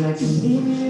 like me.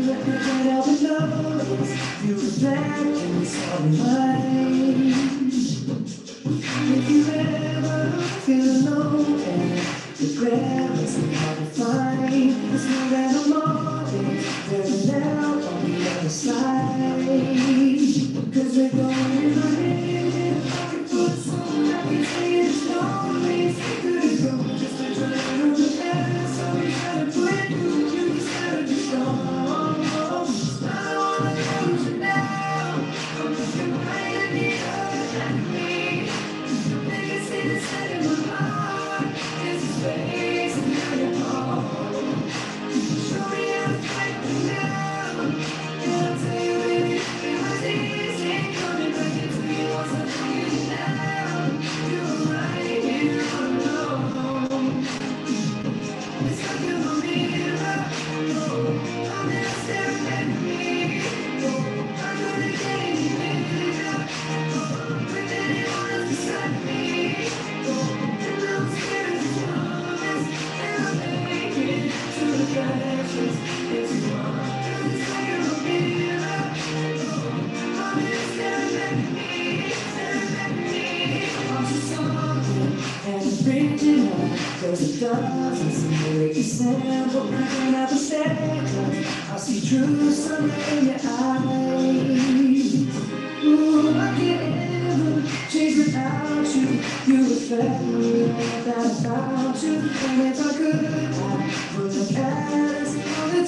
to your eyes. Ooh, I can't ever change without you. You reflect me you. And if I could, I would all the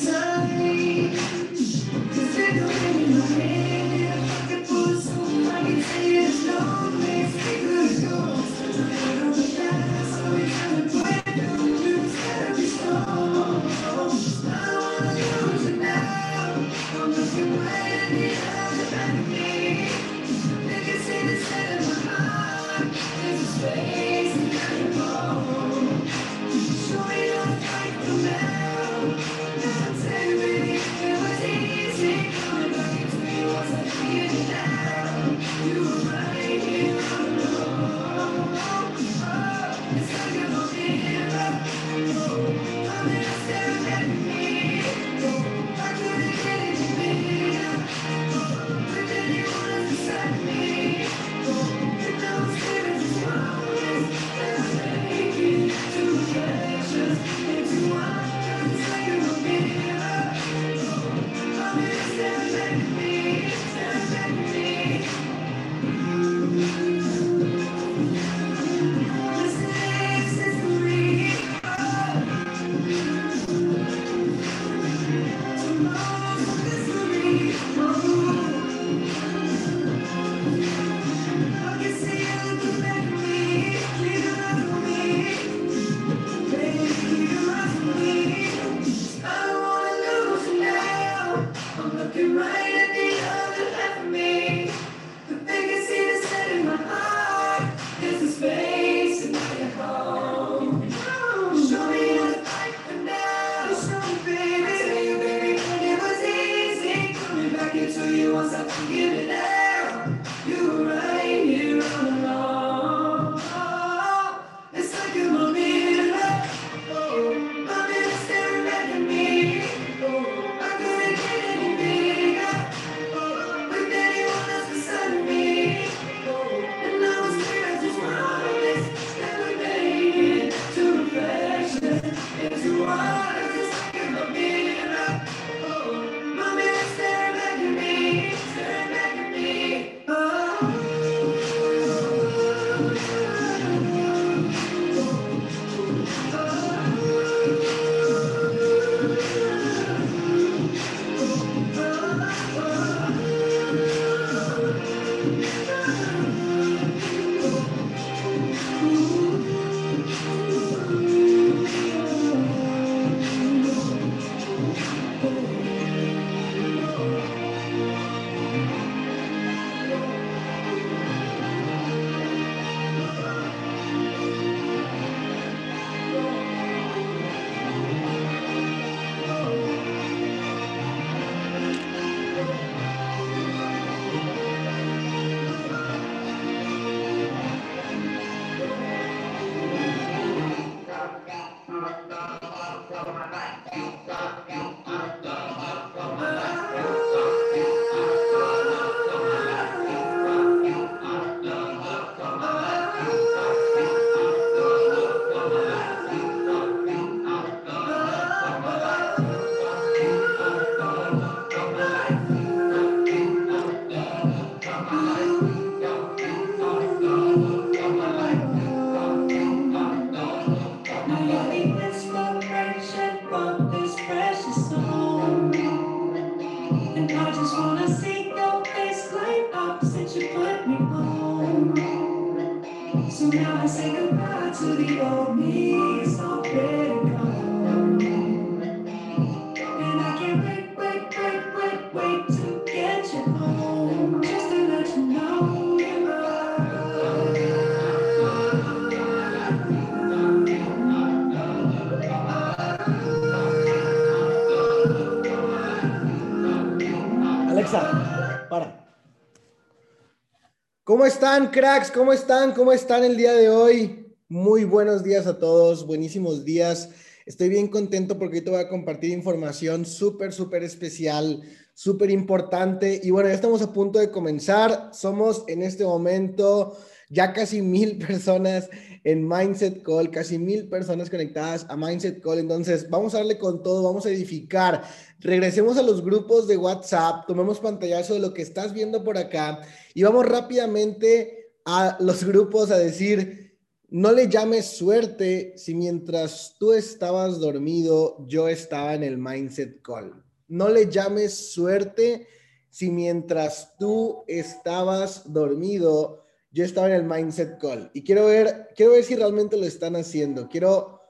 ¿Cómo están, cracks? ¿Cómo están? ¿Cómo están el día de hoy? Muy buenos días a todos, buenísimos días. Estoy bien contento porque hoy te voy a compartir información súper, súper especial, súper importante. Y bueno, ya estamos a punto de comenzar. Somos en este momento ya casi mil personas en Mindset Call, casi mil personas conectadas a Mindset Call. Entonces, vamos a darle con todo, vamos a edificar. Regresemos a los grupos de WhatsApp, tomemos pantallazo de lo que estás viendo por acá y vamos rápidamente a los grupos a decir, no le llames suerte si mientras tú estabas dormido, yo estaba en el Mindset Call. No le llames suerte si mientras tú estabas dormido, yo estaba en el Mindset Call y quiero ver, quiero ver si realmente lo están haciendo. Quiero,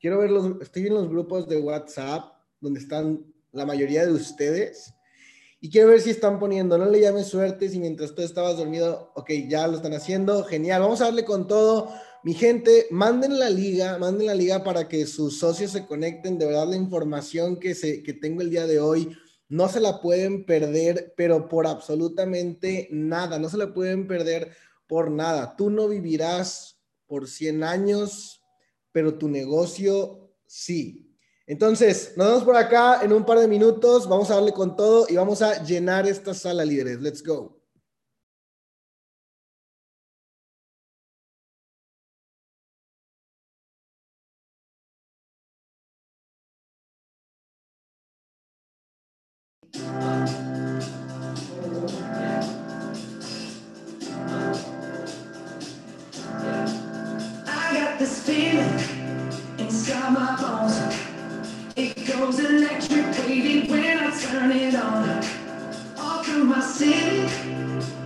quiero ver los, estoy en los grupos de WhatsApp donde están la mayoría de ustedes y quiero ver si están poniendo, no le llames suerte si mientras tú estabas dormido, ok, ya lo están haciendo, genial, vamos a darle con todo. Mi gente, manden la liga, manden la liga para que sus socios se conecten. De verdad, la información que, se, que tengo el día de hoy no se la pueden perder, pero por absolutamente nada. No se la pueden perder por nada. Tú no vivirás por 100 años, pero tu negocio sí. Entonces, nos vemos por acá en un par de minutos. Vamos a darle con todo y vamos a llenar esta sala, líderes. Let's go.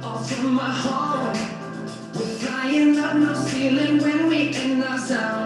off from my home. We're flying up no ceiling when we in our zone.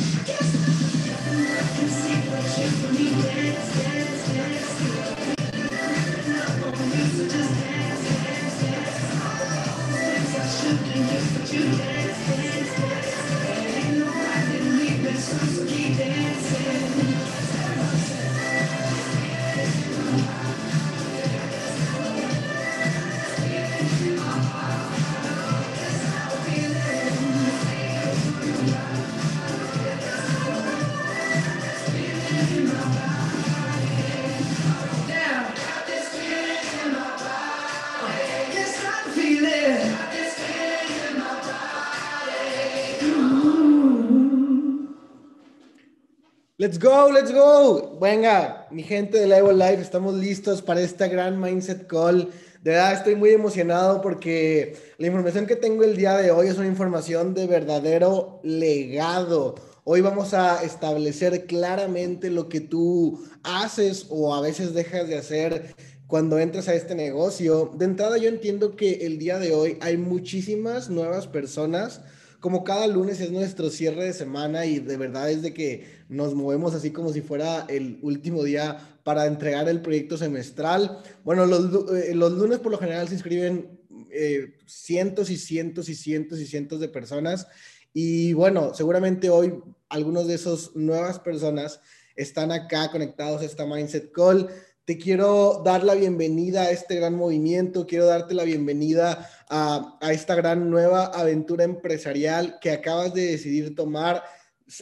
Let's go, let's go. Venga, mi gente de Live Life, estamos listos para esta gran Mindset Call. De verdad, estoy muy emocionado porque la información que tengo el día de hoy es una información de verdadero legado. Hoy vamos a establecer claramente lo que tú haces o a veces dejas de hacer cuando entras a este negocio. De entrada, yo entiendo que el día de hoy hay muchísimas nuevas personas como cada lunes es nuestro cierre de semana y de verdad es de que nos movemos así como si fuera el último día para entregar el proyecto semestral. Bueno, los, eh, lunes por lo general se inscriben eh, cientos y cientos y cientos y cientos de personas y bueno, seguramente hoy algunos de esos nuevas personas están acá conectados a esta Mindset Call te quiero dar la bienvenida a este gran movimiento, quiero darte la bienvenida a, esta gran nueva aventura empresarial que acabas de decidir tomar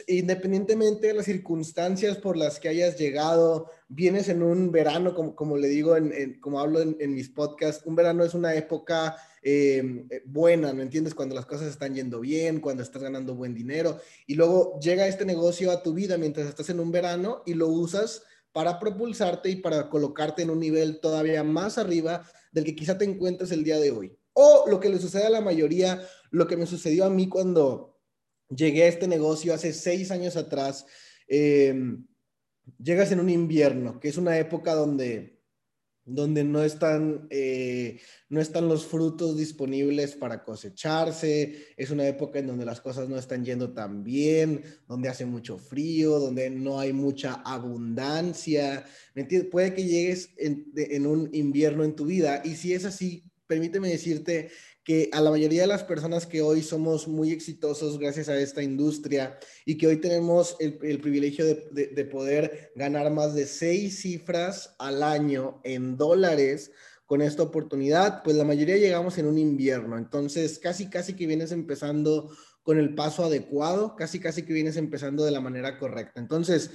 independientemente de las circunstancias por las que hayas llegado, vienes en un verano, como, como le digo, como hablo en, mis podcasts, un verano es una época eh, buena, ¿no entiendes? Cuando las cosas están yendo bien, cuando estás ganando buen dinero, y luego llega este negocio a tu vida mientras estás en un verano y lo usas para propulsarte y para colocarte en un nivel todavía más arriba del que quizá te encuentres el día de hoy. O lo que le sucede a la mayoría, lo que me sucedió a mí cuando llegué a este negocio hace seis años atrás, eh, llegas en un invierno, que es una época donde donde no están, eh, no están los frutos disponibles para cosecharse, es una época en donde las cosas no están yendo tan bien, donde hace mucho frío, donde no hay mucha abundancia, ¿me entiendes? Puede que llegues en, en un invierno en tu vida y si es así, permíteme decirte que a la mayoría de las personas que hoy somos muy exitosos gracias a esta industria y que hoy tenemos el, privilegio de, poder ganar más de seis cifras al año en dólares con esta oportunidad, pues la mayoría llegamos en un invierno. Entonces, casi, casi que vienes empezando con el paso adecuado, casi, casi que vienes empezando de la manera correcta. Entonces,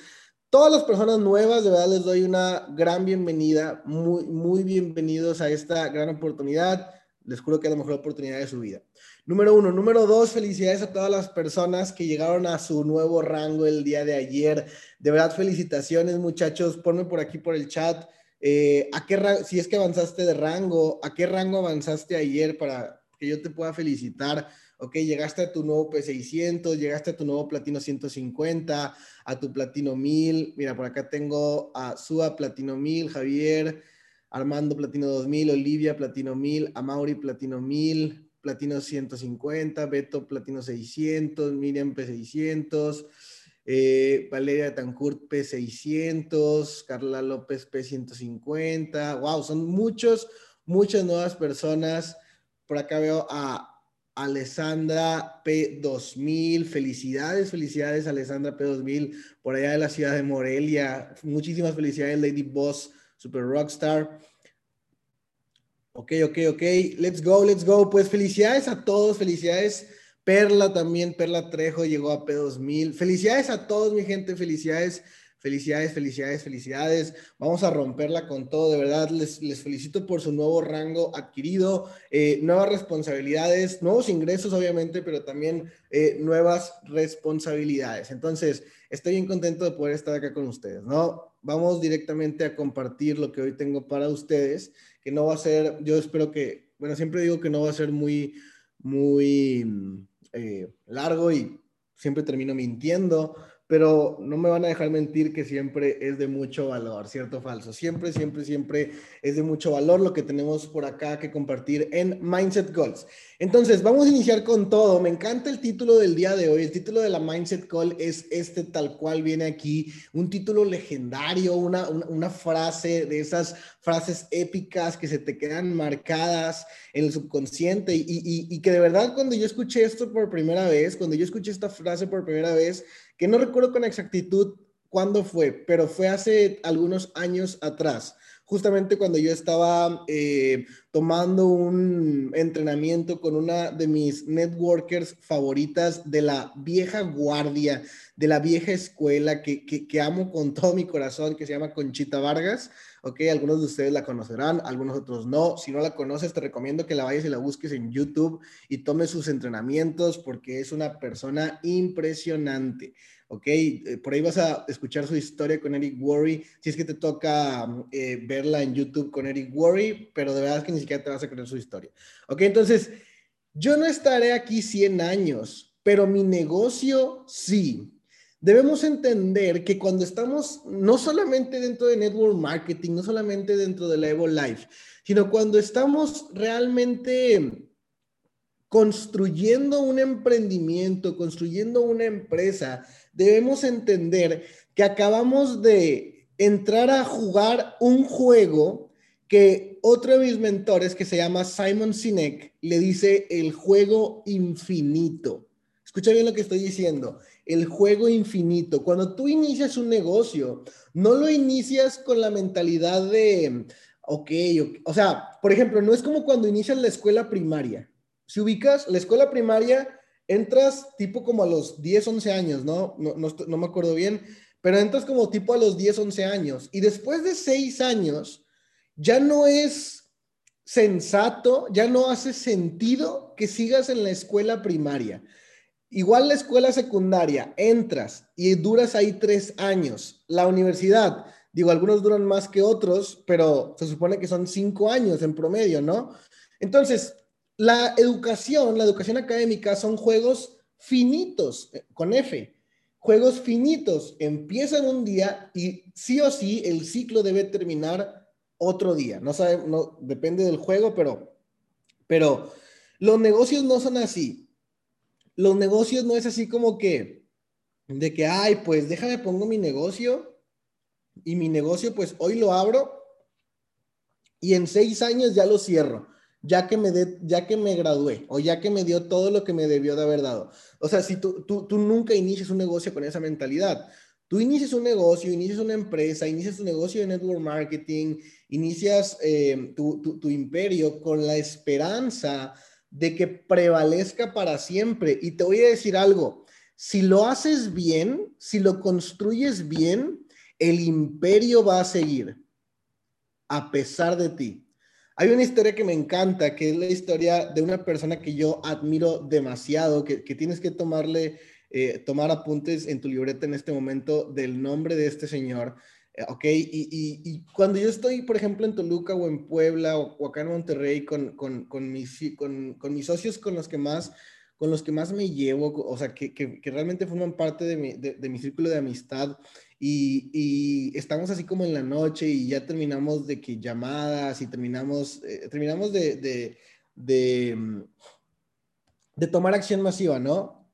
todas las personas nuevas, de verdad les doy una gran bienvenida, muy, muy bienvenidos a esta gran oportunidad les juro que es la mejor oportunidad de su vida. Número uno. Número dos, felicidades a todas las personas que llegaron a su nuevo rango el día de ayer. De verdad, felicitaciones, muchachos. Ponme por aquí por el chat. Eh, ¿a qué si es que avanzaste de rango, ¿a qué rango avanzaste ayer para que yo te pueda felicitar? Ok, llegaste a tu nuevo P600, llegaste a tu nuevo Platino 150, a tu Platino 1000. Mira, por acá tengo a Sua Platino 1000, Javier. Armando Platino 2000, Olivia Platino 1000, Amaury Platino 1000, Platino 150, Beto Platino 600, Miriam P600, eh, Valeria Tancourt P600, Carla López P150. Wow, son muchos, muchas nuevas personas. Por acá veo a Alessandra P2000. Felicidades, felicidades, Alessandra P2000, por allá de la ciudad de Morelia. Muchísimas felicidades, Lady Boss Super Rockstar. Ok, ok, ok. Let's go, let's go. Pues felicidades a todos, felicidades. Perla también, Perla Trejo llegó a P2000. Felicidades a todos, mi gente, felicidades, felicidades, felicidades, felicidades. Vamos a romperla con todo, de verdad. Les, les felicito por su nuevo rango adquirido, eh, nuevas responsabilidades, nuevos ingresos, obviamente, pero también eh, nuevas responsabilidades. Entonces, estoy bien contento de poder estar acá con ustedes, ¿no? vamos directamente a compartir lo que hoy tengo para ustedes, que no va a ser, yo espero que, bueno, siempre digo que no va a ser muy, muy eh, largo y siempre termino mintiendo, pero no me van a dejar mentir que siempre es de mucho valor, ¿cierto o falso? Siempre, siempre, siempre es de mucho valor lo que tenemos por acá que compartir en Mindset Goals. Entonces, vamos a iniciar con todo. Me encanta el título del día de hoy. El título de la Mindset Call es este tal cual viene aquí, un título legendario, una, una, frase de esas frases épicas que se te quedan marcadas en el subconsciente y, y, y que de verdad cuando yo escuché esto por primera vez, cuando yo escuché esta frase por primera vez, que no recuerdo con exactitud cuándo fue, pero fue hace algunos años atrás, justamente cuando yo estaba eh, tomando un entrenamiento con una de mis networkers favoritas de la vieja guardia, de la vieja escuela que, que, amo con todo mi corazón, que se llama Conchita Vargas. Ok, algunos de ustedes la conocerán, algunos otros no. Si no la conoces, te recomiendo que la vayas y la busques en YouTube y tomes sus entrenamientos porque es una persona impresionante. ¿ok? Eh, por ahí vas a escuchar su historia con Eric Worry, si es que te toca eh, verla en YouTube con Eric Worry, pero de verdad es que ni siquiera te vas a creer su historia, ¿ok? Entonces, yo no estaré aquí 100 años, pero mi negocio sí. Debemos entender que cuando estamos no solamente dentro de network marketing, no solamente dentro de la Evo Life, sino cuando estamos realmente construyendo un emprendimiento, construyendo una empresa, debemos entender que acabamos de entrar a jugar un juego que otro de mis mentores, que se llama Simon Sinek, le dice el juego infinito. Escucha bien lo que estoy diciendo, el juego infinito. Cuando tú inicias un negocio, no lo inicias con la mentalidad de, ok, okay. o sea, por ejemplo, no es como cuando inicias la escuela primaria. Si ubicas la escuela primaria, entras tipo como a los 10, 11 años, ¿no? No, no, me acuerdo bien, pero entras como tipo a los 10, 11 años. Y después de 6 años, ya no es sensato, ya no hace sentido que sigas en la escuela primaria. Igual la escuela secundaria, entras y duras ahí tres años. La universidad, digo, algunos duran más que otros, pero se supone que son cinco años en promedio, ¿no? Entonces, la educación, la educación académica son juegos finitos, eh, con F. Juegos finitos. Empiezan un día y sí o sí el ciclo debe terminar otro día. No sabe, no, depende del juego, pero, pero los negocios no son así. Los negocios no es así como que, de que, ay, pues déjame pongo mi negocio y mi negocio, pues hoy lo abro y en seis años ya lo cierro ya que me, de, ya que me gradué o ya que me dio todo lo que me debió de haber dado. O sea, si tú, tú, tú nunca inicias un negocio con esa mentalidad, tú inicias un negocio, inicias una empresa, inicias un negocio de network marketing, inicias eh, tu, tu, tu imperio con la esperanza de que prevalezca para siempre. Y te voy a decir algo, si lo haces bien, si lo construyes bien, el imperio va a seguir a pesar de ti. Hay una historia que me encanta, que es la historia de una persona que yo admiro demasiado, que, tienes que tomarle, eh, tomar apuntes en tu libreta en este momento del nombre de este señor. Eh, ok, y, cuando yo estoy, por ejemplo, en Toluca o en Puebla o, acá en Monterrey con, con, mis, con, mis socios con los que más con los que más me llevo, o sea, que, que, realmente forman parte de mi, de mi círculo de amistad, y, estamos así como en la noche y ya terminamos de que llamadas y terminamos, eh, terminamos de, de, de, mm, de, tomar acción masiva, ¿no?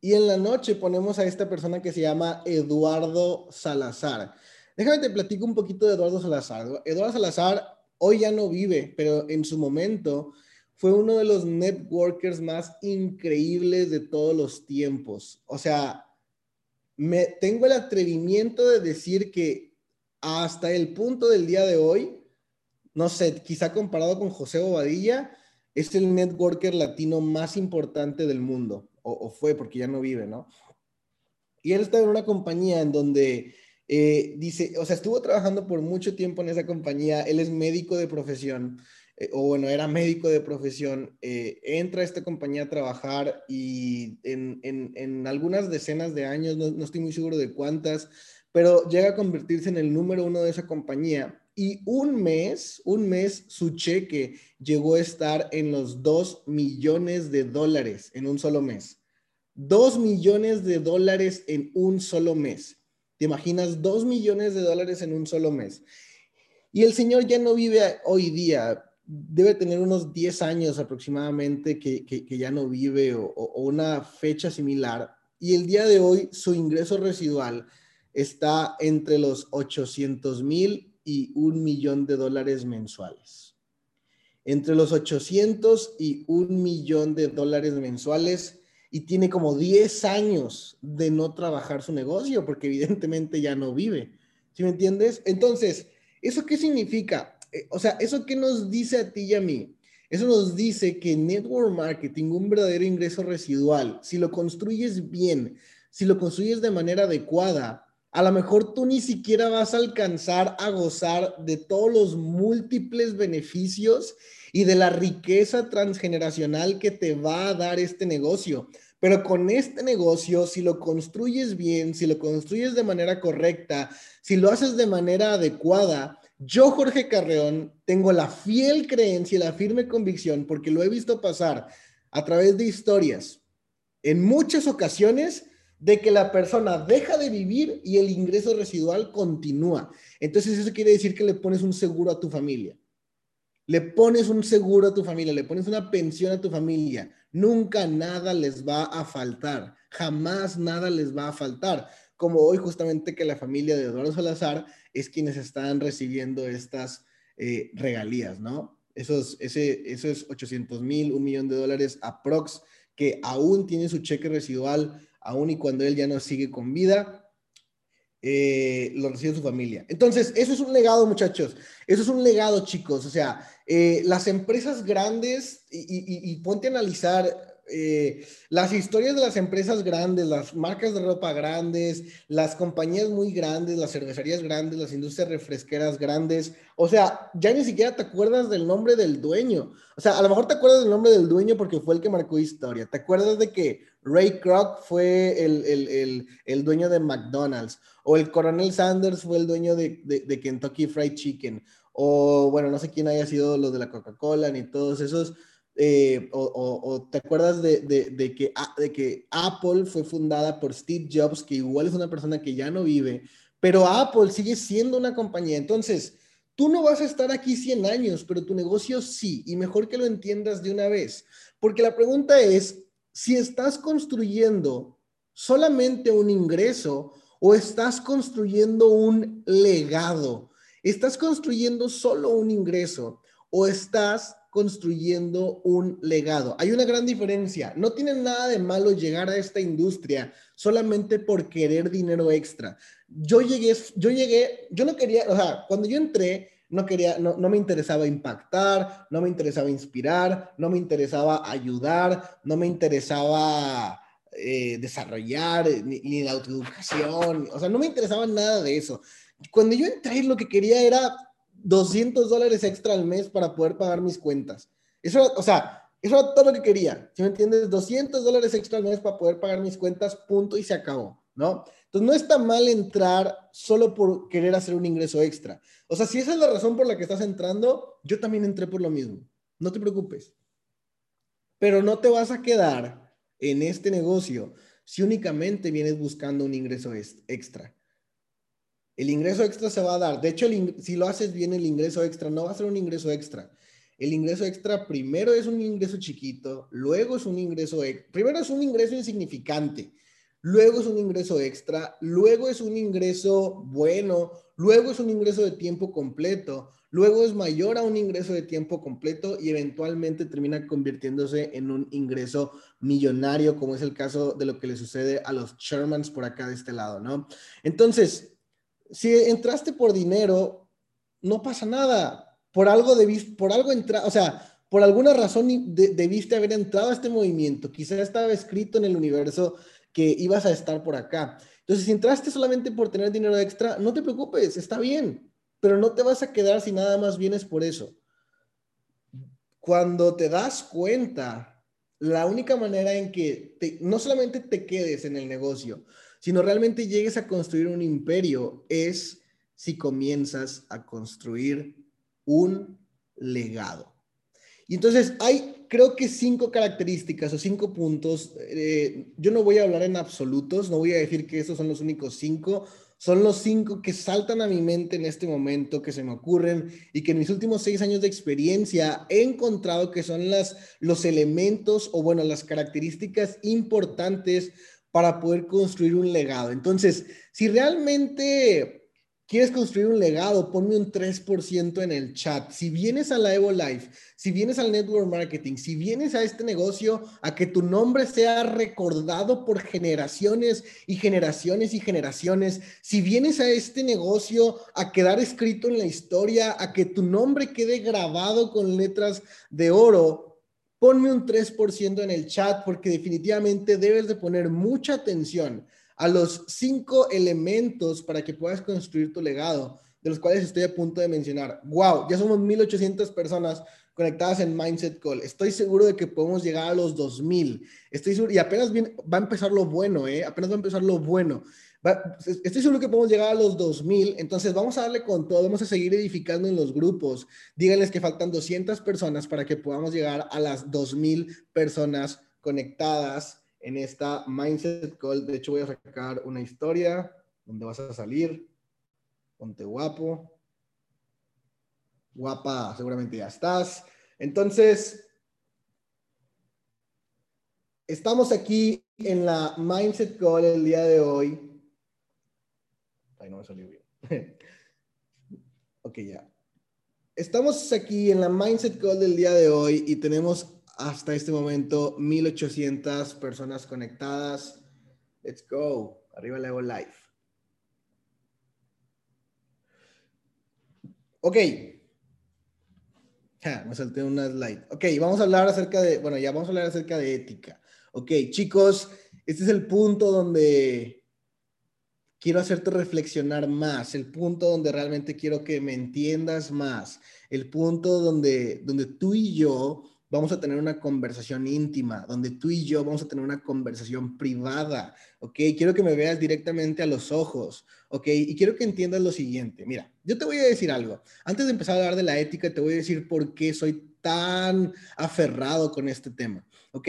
Y en la noche ponemos a esta persona que se llama Eduardo Salazar. Déjame te platico un poquito de Eduardo Salazar. Eduardo Salazar hoy ya no vive, pero en su momento fue uno de los networkers más increíbles de todos los tiempos. O sea, me tengo el atrevimiento de decir que hasta el punto del día de hoy, no sé, quizá comparado con José Bobadilla, es el networker latino más importante del mundo, o, fue porque ya no vive, ¿no? Y él está en una compañía en donde eh, dice, o sea, estuvo trabajando por mucho tiempo en esa compañía, él es médico de profesión, eh, o bueno, era médico de profesión, eh, entra a esta compañía a trabajar y en, en, en algunas decenas de años, no, no, estoy muy seguro de cuántas, pero llega a convertirse en el número uno de esa compañía. Y un mes, un mes, su cheque llegó a estar en los 2 millones de dólares en un solo mes. Dos millones de dólares en un solo mes. ¿Te imaginas? Dos millones de dólares en un solo mes. Y el señor ya no vive hoy día, debe tener unos 10 años aproximadamente que, ya no vive o, o, una fecha similar. Y el día de hoy su ingreso residual está entre los 800 mil y un millón de dólares mensuales. Entre los 800 y un millón de dólares mensuales y tiene como 10 años de no trabajar su negocio porque evidentemente ya no vive. ¿Sí me entiendes? Entonces, ¿eso qué significa? Eh, o sea, ¿eso qué nos dice a ti y a mí? Eso nos dice que network marketing, un verdadero ingreso residual, si lo construyes bien, si lo construyes de manera adecuada, a lo mejor tú ni siquiera vas a alcanzar a gozar de todos los múltiples beneficios y de la riqueza transgeneracional que te va a dar este negocio. Pero con este negocio, si lo construyes bien, si lo construyes de manera correcta, si lo haces de manera adecuada, yo, Jorge Carreón, tengo la fiel creencia y la firme convicción, porque lo he visto pasar a través de historias en muchas ocasiones, de que la persona deja de vivir y el ingreso residual continúa. Entonces eso quiere decir que le pones un seguro a tu familia. Le pones un seguro a tu familia, le pones una pensión a tu familia. Nunca nada les va a faltar. Jamás nada les va a faltar. Como hoy justamente que la familia de Eduardo Salazar es quienes están recibiendo estas eh, regalías, ¿no? Esos, ese, esos 800 mil, un millón de dólares aprox que aún tiene su cheque residual aún y cuando él ya no sigue con vida, eh, lo recibe su familia. Entonces, eso es un legado, muchachos. Eso es un legado, chicos. O sea, eh, las empresas grandes, y, ponte a analizar eh, las historias de las empresas grandes, las marcas de ropa grandes, las compañías muy grandes, las cervecerías grandes, las industrias refresqueras grandes. O sea, ya ni siquiera te acuerdas del nombre del dueño. O sea, a lo mejor te acuerdas del nombre del dueño porque fue el que marcó historia. Te acuerdas de que Ray Kroc fue el, dueño de McDonald's, o el Coronel Sanders fue el dueño de, Kentucky Fried Chicken, o bueno, no sé quién haya sido lo de la Coca-Cola ni todos esos. Eh, o, te acuerdas de, que, de que Apple fue fundada por Steve Jobs, que igual es una persona que ya no vive, pero Apple sigue siendo una compañía. Entonces, tú no vas a estar aquí 100 años, pero tu negocio sí, y mejor que lo entiendas de una vez. Porque la pregunta es, si estás construyendo solamente un ingreso o estás construyendo un legado. ¿Estás construyendo solo un ingreso o estás construyendo un legado? Hay una gran diferencia. No tiene nada de malo llegar a esta industria solamente por querer dinero extra. Yo llegué, yo llegué, yo no quería, o sea, cuando yo entré, no quería, no, me interesaba impactar, no me interesaba inspirar, no me interesaba ayudar, no me interesaba eh, desarrollar, ni, la autoeducación, o sea, no me interesaba nada de eso. Cuando yo entré, lo que quería era 200 dólares extra al mes para poder pagar mis cuentas. Eso, o sea, eso era todo lo que quería, ¿sí me entiendes? 200 dólares extra al mes para poder pagar mis cuentas, punto, y se acabó, ¿no? Entonces, no está mal entrar solo por querer hacer un ingreso extra. O sea, si esa es la razón por la que estás entrando, yo también entré por lo mismo. No te preocupes. Pero no te vas a quedar en este negocio si únicamente vienes buscando un ingreso extra. El ingreso extra se va a dar. De hecho, si lo haces bien, el ingreso extra no va a ser un ingreso extra. El ingreso extra primero es un ingreso chiquito, luego es un ingreso, primero es un ingreso insignificante luego es un ingreso extra, luego es un ingreso bueno, luego es un ingreso de tiempo completo, luego es mayor a un ingreso de tiempo completo y eventualmente termina convirtiéndose en un ingreso millonario, como es el caso de lo que le sucede a los Shermans por acá de este lado, ¿no? Entonces, si entraste por dinero, no pasa nada. Por algo debiste, por algo entrar, o sea, por alguna razón debiste haber entrado a este movimiento. Quizá estaba escrito en el universo que ibas a estar por acá. Entonces, si entraste solamente por tener dinero extra, no te preocupes, está bien, pero no te vas a quedar si nada más vienes por eso. Cuando te das cuenta, la única manera en que no solamente te quedes en el negocio, sino realmente llegues a construir un imperio es si comienzas a construir un legado. Y entonces hay creo que cinco características o cinco puntos, eh, yo no voy a hablar en absolutos, no voy a decir que esos son los únicos cinco, son los cinco que saltan a mi mente en este momento, que se me ocurren y que en mis últimos seis años de experiencia he encontrado que son las, los elementos o bueno, las características importantes para poder construir un legado. Entonces, si realmente ¿Quieres construir un legado? Ponme un 3% en el chat. Si vienes a la Evo Life, si vienes al Network Marketing, si vienes a este negocio a que tu nombre sea recordado por generaciones y generaciones y generaciones, si vienes a este negocio a quedar escrito en la historia, a que tu nombre quede grabado con letras de oro, ponme un 3% en el chat porque definitivamente debes de poner mucha atención a los cinco elementos para que puedas construir tu legado, de los cuales estoy a punto de mencionar. ¡Wow! Ya somos 1800 personas conectadas en Mindset Call. Estoy seguro de que podemos llegar a los 2000. Estoy seguro, y apenas va a empezar lo bueno, ¿eh? Apenas va a empezar lo bueno. estoy seguro que podemos llegar a los 2000. Entonces vamos a darle con todo. Vamos a seguir edificando en los grupos. Díganles que faltan 200 personas para que podamos llegar a las 2000 personas conectadas en esta Mindset Call. De hecho, voy a sacar una historia donde vas a salir. Ponte guapo. Guapa, seguramente ya estás. Entonces, estamos aquí en la Mindset Call el día de hoy. Ay, no me salió bien. ok, ya. Estamos aquí en la Mindset Call del día de hoy y tenemos hasta este momento 1800 personas conectadas. Let's go. Arriba Lego Live. Ok. me salté una slide. Ok, vamos a hablar acerca de, bueno, ya vamos a hablar acerca de ética. Ok, chicos, este es el punto donde quiero hacerte reflexionar más, el punto donde realmente quiero que me entiendas más, el punto donde, donde tú y yo vamos a tener una conversación íntima, donde tú y yo vamos a tener una conversación privada, ¿ok? Quiero que me veas directamente a los ojos, ¿ok? Y quiero que entiendas lo siguiente. Mira, yo te voy a decir algo. Antes de empezar a hablar de la ética, te voy a decir por qué soy tan aferrado con este tema, ¿ok?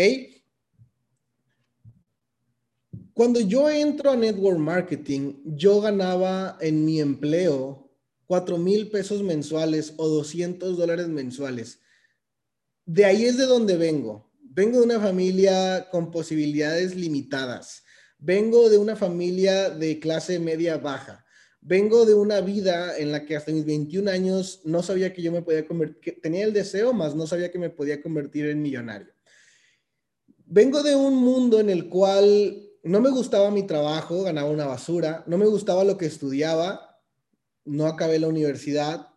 Cuando yo entro a Network Marketing, yo ganaba en mi empleo 4 mil pesos mensuales o 200 dólares mensuales de ahí es de donde vengo. Vengo de una familia con posibilidades limitadas. Vengo de una familia de clase media baja. Vengo de una vida en la que hasta mis 21 años no sabía que yo me podía convertir, tenía el deseo, más no sabía que me podía convertir en millonario. Vengo de un mundo en el cual no me gustaba mi trabajo, ganaba una basura, no me gustaba lo que estudiaba, no acabé la universidad,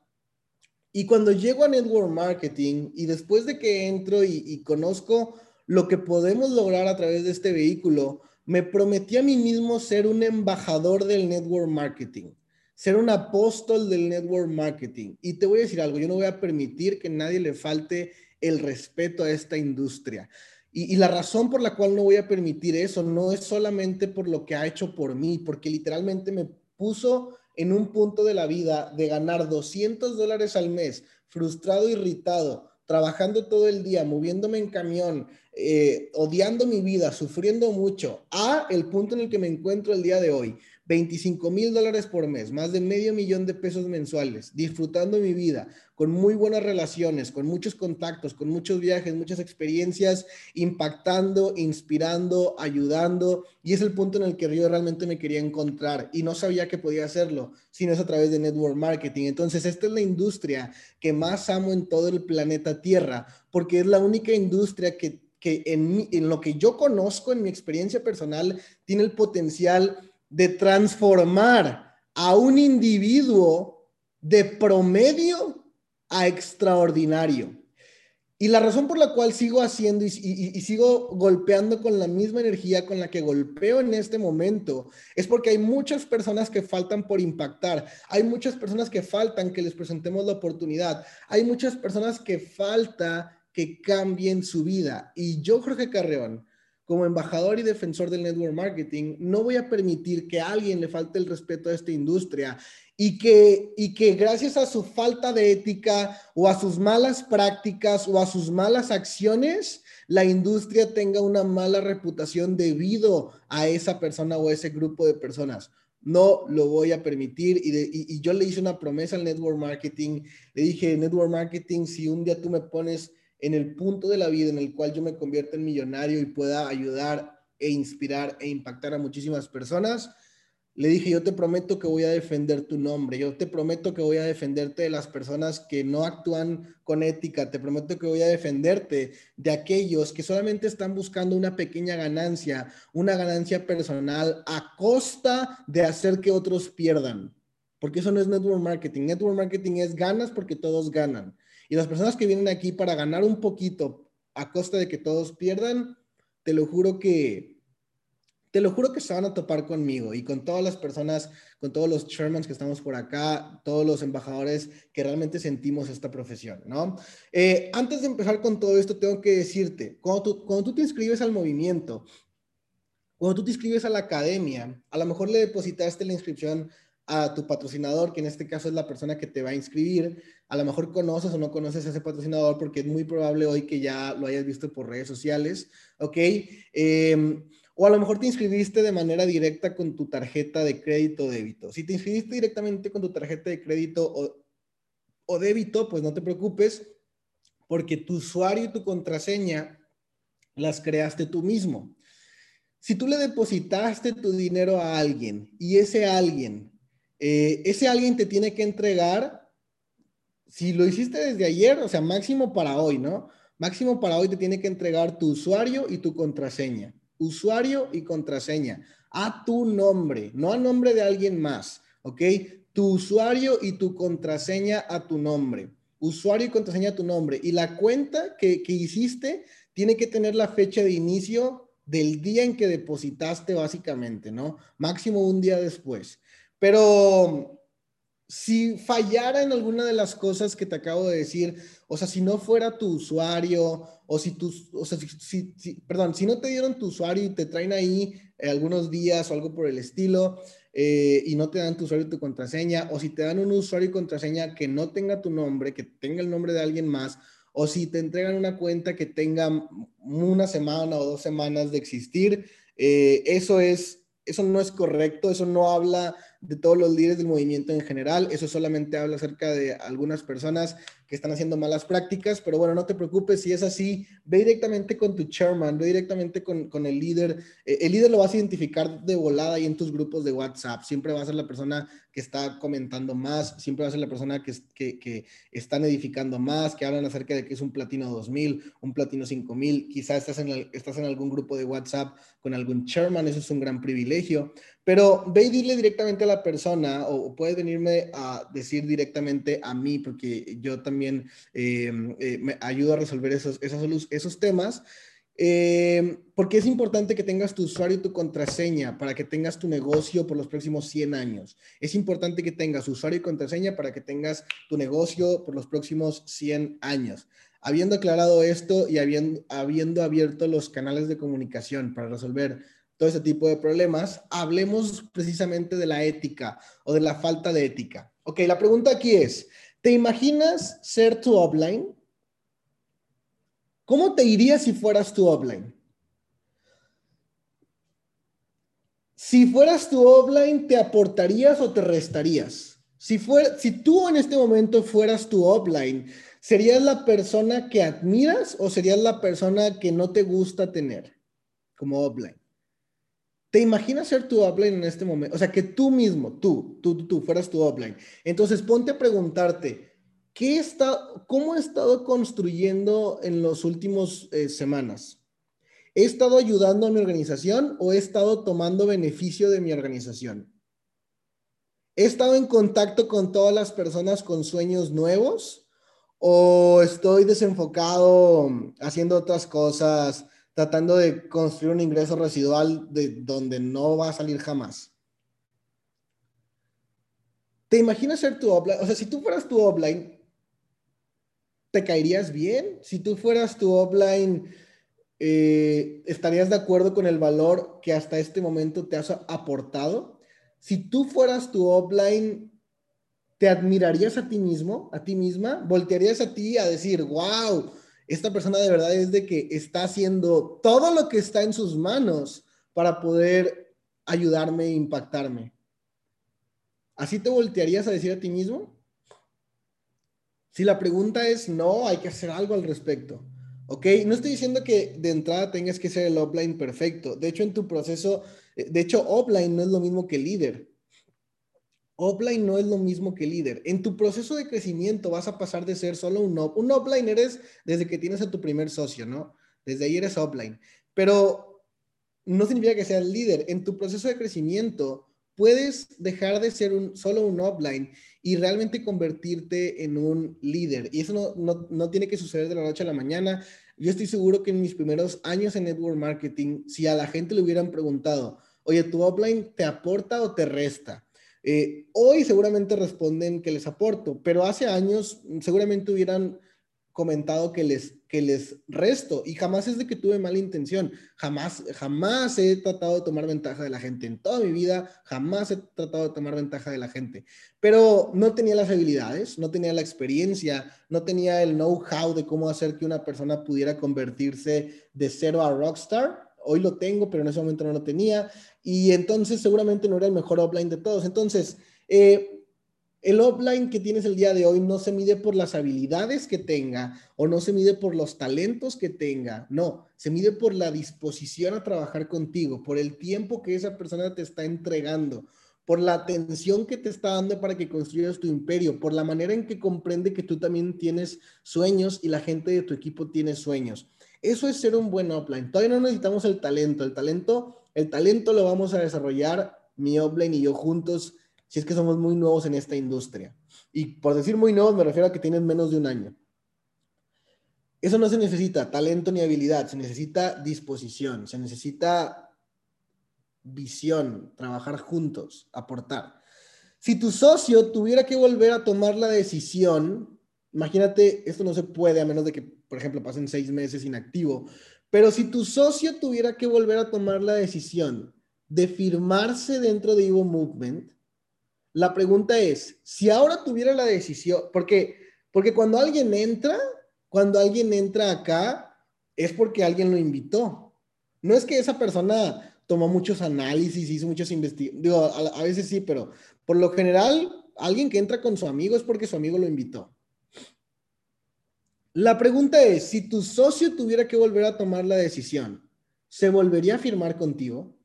y cuando llego a Network Marketing y después de que entro y, conozco lo que podemos lograr a través de este vehículo, me prometí a mí mismo ser un embajador del Network Marketing, ser un apóstol del Network Marketing. Y te voy a decir algo, yo no voy a permitir que nadie le falte el respeto a esta industria. Y, la razón por la cual no voy a permitir eso no es solamente por lo que ha hecho por mí, porque literalmente me puso en un punto de la vida de ganar 200 dólares al mes, frustrado, irritado, trabajando todo el día, moviéndome en camión, eh, odiando mi vida, sufriendo mucho, a el punto en el que me encuentro el día de hoy, 25 mil dólares por mes, más de medio millón de pesos mensuales, disfrutando mi vida, con muy buenas relaciones, con muchos contactos, con muchos viajes, muchas experiencias, impactando, inspirando, ayudando. Y es el punto en el que yo realmente me quería encontrar y no sabía que podía hacerlo, sino es a través de network marketing. Entonces, esta es la industria que más amo en todo el planeta Tierra, porque es la única industria que, que en, en lo que yo conozco, en mi experiencia personal, tiene el potencial de transformar a un individuo de promedio a extraordinario. Y la razón por la cual sigo haciendo y, sigo golpeando con la misma energía con la que golpeo en este momento es porque hay muchas personas que faltan por impactar, hay muchas personas que faltan que les presentemos la oportunidad, hay muchas personas que falta que cambien su vida. Y yo, Jorge Carreón, como embajador y defensor del network marketing, no voy a permitir que a alguien le falte el respeto a esta industria y que, y que gracias a su falta de ética o a sus malas prácticas o a sus malas acciones, la industria tenga una mala reputación debido a esa persona o a ese grupo de personas. No lo voy a permitir. Y, y, yo le hice una promesa al network marketing. Le dije, network marketing, si un día tú me pones en el punto de la vida en el cual yo me convierto en millonario y pueda ayudar e inspirar e impactar a muchísimas personas, le dije, yo te prometo que voy a defender tu nombre, yo te prometo que voy a defenderte de las personas que no actúan con ética, te prometo que voy a defenderte de aquellos que solamente están buscando una pequeña ganancia, una ganancia personal a costa de hacer que otros pierdan. Porque eso no es network marketing. Network marketing es ganas porque todos ganan. Y las personas que vienen aquí para ganar un poquito a costa de que todos pierdan, te lo juro que te lo juro que se van a topar conmigo y con todas las personas, con todos los chairmans que estamos por acá, todos los embajadores que realmente sentimos esta profesión, ¿no? Eh, antes de empezar con todo esto, tengo que decirte, cuando tú, cuando tú te inscribes al movimiento, cuando tú te inscribes a la academia, a lo mejor le depositaste la inscripción a tu patrocinador, que en este caso es la persona que te va a inscribir. A lo mejor conoces o no conoces a ese patrocinador porque es muy probable hoy que ya lo hayas visto por redes sociales, ¿ok? Eh, o a lo mejor te inscribiste de manera directa con tu tarjeta de crédito o débito. Si te inscribiste directamente con tu tarjeta de crédito o, o débito, pues no te preocupes, porque tu usuario y tu contraseña las creaste tú mismo. Si tú le depositaste tu dinero a alguien y ese alguien, eh, ese alguien te tiene que entregar, si lo hiciste desde ayer, o sea, máximo para hoy, ¿no? Máximo para hoy te tiene que entregar tu usuario y tu contraseña usuario y contraseña a tu nombre, no a nombre de alguien más, ¿ok? Tu usuario y tu contraseña a tu nombre. Usuario y contraseña a tu nombre. Y la cuenta que, que hiciste tiene que tener la fecha de inicio del día en que depositaste, básicamente, ¿no? Máximo un día después. Pero si fallara en alguna de las cosas que te acabo de decir, o sea, si no fuera tu usuario, o si tú, o sea, si, perdón, si no te dieron tu usuario y te traen ahí eh, algunos días o algo por el estilo, eh, y no te dan tu usuario y tu contraseña, o si te dan un usuario y contraseña que no tenga tu nombre, que tenga el nombre de alguien más, o si te entregan una cuenta que tenga una semana o dos semanas de existir, eh, eso es, eso no es correcto, eso no habla de todos los líderes del movimiento en general. Eso solamente habla acerca de algunas personas que están haciendo malas prácticas, pero bueno, no te preocupes, si es así, ve directamente con tu chairman, ve directamente con, con el líder. Eh, el líder lo vas a identificar de volada ahí en tus grupos de WhatsApp. Siempre va a ser la persona que está comentando más, siempre va a ser la persona que, que, que están edificando más, que hablan acerca de que es un platino 2000, un platino 5000. Quizás estás en, estás en algún grupo de WhatsApp con algún chairman, eso es un gran privilegio. Pero ve y dile directamente a la persona o puedes venirme a decir directamente a mí, porque yo también em, eh, me ayudo a resolver esos, esos, temas. Em, porque es importante que tengas tu usuario y tu contraseña para que tengas tu negocio por los próximos 100 años. Es importante que tengas usuario y contraseña para que tengas tu negocio por los próximos 100 años. Habiendo aclarado esto y habiendo, habiendo abierto los canales de comunicación para resolver todo ese tipo de problemas, hablemos precisamente de la ética o de la falta de ética. Ok, la pregunta aquí es, ¿te imaginas ser tu offline? ¿Cómo te irías si fueras tu offline? Si fueras tu offline, ¿te aportarías o te restarías? Si, si tú en este momento fueras tu offline, ¿serías la persona que admiras o serías la persona que no te gusta tener como offline? ¿Te imaginas ser tu upline en este momento? O sea, que tú mismo, tú, tú, tú, fueras tu upline. Entonces, ponte a preguntarte, ¿qué está, ¿cómo he estado construyendo en las últimas eh, semanas? ¿He estado ayudando a mi organización o he estado tomando beneficio de mi organización? ¿He estado en contacto con todas las personas con sueños nuevos o estoy desenfocado haciendo otras cosas? Tratando de construir un ingreso residual de donde no va a salir jamás. ¿Te imaginas ser tu offline? O sea, si tú fueras tu offline, ¿te caerías bien? Si tú fueras tu offline, eh, ¿estarías de acuerdo con el valor que hasta este momento te has aportado? Si tú fueras tu offline, ¿te admirarías a ti mismo, a ti misma? ¿Voltearías a ti a decir, wow, esta persona de verdad es de que está haciendo todo lo que está en sus manos para poder ayudarme e impactarme? ¿Así te voltearías a decir a ti mismo? Si la pregunta es no, hay que hacer algo al respecto. ¿Ok? No estoy diciendo que de entrada tengas que ser el offline perfecto. De hecho, en tu proceso, eh, de hecho, offline no es lo mismo que líder. Offline no es lo mismo que líder. En tu proceso de crecimiento vas a pasar de ser solo un, un offline, eres desde que tienes a tu primer socio, ¿no? Desde ahí eres offline. Pero no significa que seas líder. En tu proceso de crecimiento puedes dejar de ser solo un offline y realmente convertirte en un líder. Y eso no, no, no, tiene que suceder de la noche a la mañana. Yo estoy seguro que en mis primeros años en network marketing, si a la gente le hubieran preguntado, oye, ¿tu offline te aporta o te resta? Eh, hoy seguramente responden que les aporto, pero hace años seguramente hubieran comentado que les, que les resto y jamás es de que tuve mala intención, jamás, jamás he tratado de tomar ventaja de la gente en toda mi vida, jamás he tratado de tomar ventaja de la gente, pero no tenía las habilidades, no tenía la experiencia, no tenía el know-how de cómo hacer que una persona pudiera convertirse de cero a rockstar. Hoy lo tengo, pero en ese momento no lo tenía y entonces seguramente no era el mejor offline de todos. Entonces, eh, el offline que tienes el día de hoy no se mide por las habilidades que tenga o no se mide por los talentos que tenga, no, se mide por la disposición a trabajar contigo, por el tiempo que esa persona te está entregando, por la atención que te está dando para que construyas tu imperio, por la manera en que comprende que tú también tienes sueños y la gente de tu equipo tiene sueños. Eso es ser un buen offline. Todavía no necesitamos el talento, el talento, el talento lo vamos a desarrollar mi offline y yo juntos si es que somos muy nuevos en esta industria. Y por decir muy nuevos me refiero a que tienen menos de un año. Eso no se necesita talento ni habilidad, se necesita disposición, se necesita visión, trabajar juntos, aportar. Si tu socio tuviera que volver a tomar la decisión, imagínate, esto no se puede a menos de que, por ejemplo, pasen seis meses inactivo, pero si tu socio tuviera que volver a tomar la decisión de firmarse dentro de Evo Movement, la pregunta es, si ahora tuviera la decisión, porque, porque cuando alguien entra, cuando alguien entra acá, es porque alguien lo invitó. No es que esa persona tomó muchos análisis, hizo muchos investigaciones, digo, a veces sí, pero por lo general, alguien que entra con su amigo es porque su amigo lo invitó. La pregunta es, si tu socio tuviera que volver a tomar la decisión, ¿se volvería a firmar contigo?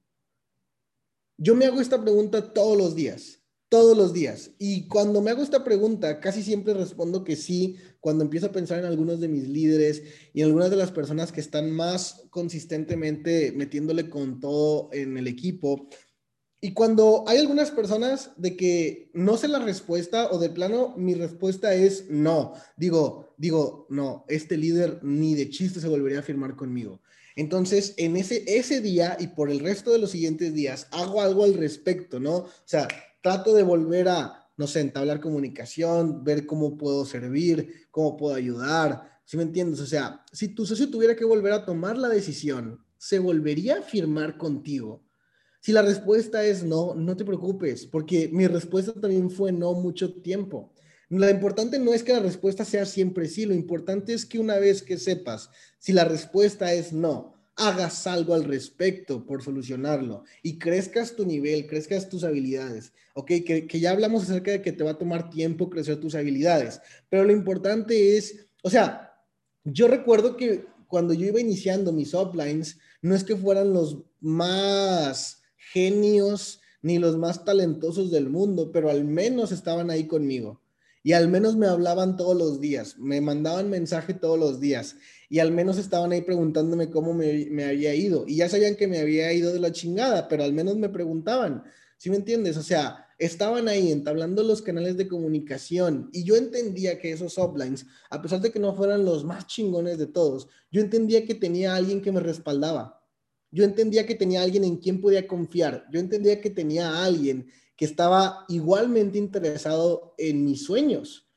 Yo me hago esta pregunta todos los días todos los días. Y cuando me hago esta pregunta, casi siempre respondo que sí, cuando empiezo a pensar en algunos de mis líderes y en algunas de las personas que están más consistentemente metiéndole con todo en el equipo. Y cuando hay algunas personas de que no sé la respuesta o de plano mi respuesta es no, digo, digo, no, este líder ni de chiste se volvería a firmar conmigo. Entonces, en ese, ese día y por el resto de los siguientes días, hago algo al respecto, ¿no? O sea, trato de volver a, no sé, entablar comunicación, ver cómo puedo servir, cómo puedo ayudar, ¿sí me entiendes? O sea, si tu socio tuviera que volver a tomar la decisión, ¿se volvería a firmar contigo? Si la respuesta es no, no te preocupes, porque mi respuesta también fue no mucho tiempo. Lo importante no es que la respuesta sea siempre sí, lo importante es que una vez que sepas si la respuesta es no, hagas algo al respecto por solucionarlo y crezcas tu nivel, crezcas tus habilidades, ¿ok? Que, ya hablamos acerca de que te va a tomar tiempo crecer tus habilidades, pero lo importante es, o sea, yo recuerdo que cuando yo iba iniciando mis uplines, no es que fueran los más genios ni los más talentosos del mundo, pero al menos estaban ahí conmigo y al menos me hablaban todos los días, me mandaban mensaje todos los días y al menos estaban ahí preguntándome cómo me, había ido y ya sabían que me había ido de la chingada, pero al menos me preguntaban, ¿sí me entiendes? O sea, estaban ahí entablando los canales de comunicación y yo entendía que esos uplines, a pesar de que no fueran los más chingones de todos, yo entendía que tenía alguien que me respaldaba. Yo entendía que tenía alguien en quien podía confiar. Yo entendía que tenía alguien que estaba igualmente interesado en mis sueños.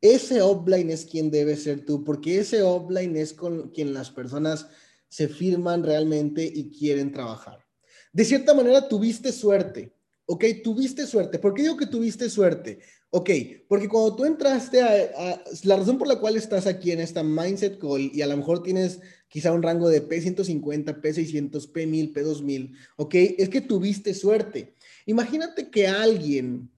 Ese offline es quien debe ser tú, porque ese offline es con quien las personas se firman realmente y quieren trabajar. De cierta manera, tuviste suerte, ¿ok? Tuviste suerte. ¿Por qué digo que tuviste suerte? Ok, porque cuando tú entraste a, la razón por la cual estás aquí en esta Mindset Call y a lo mejor tienes quizá un rango de P150, P600, P1000, P2000, ok, es que tuviste suerte. Imagínate que alguien,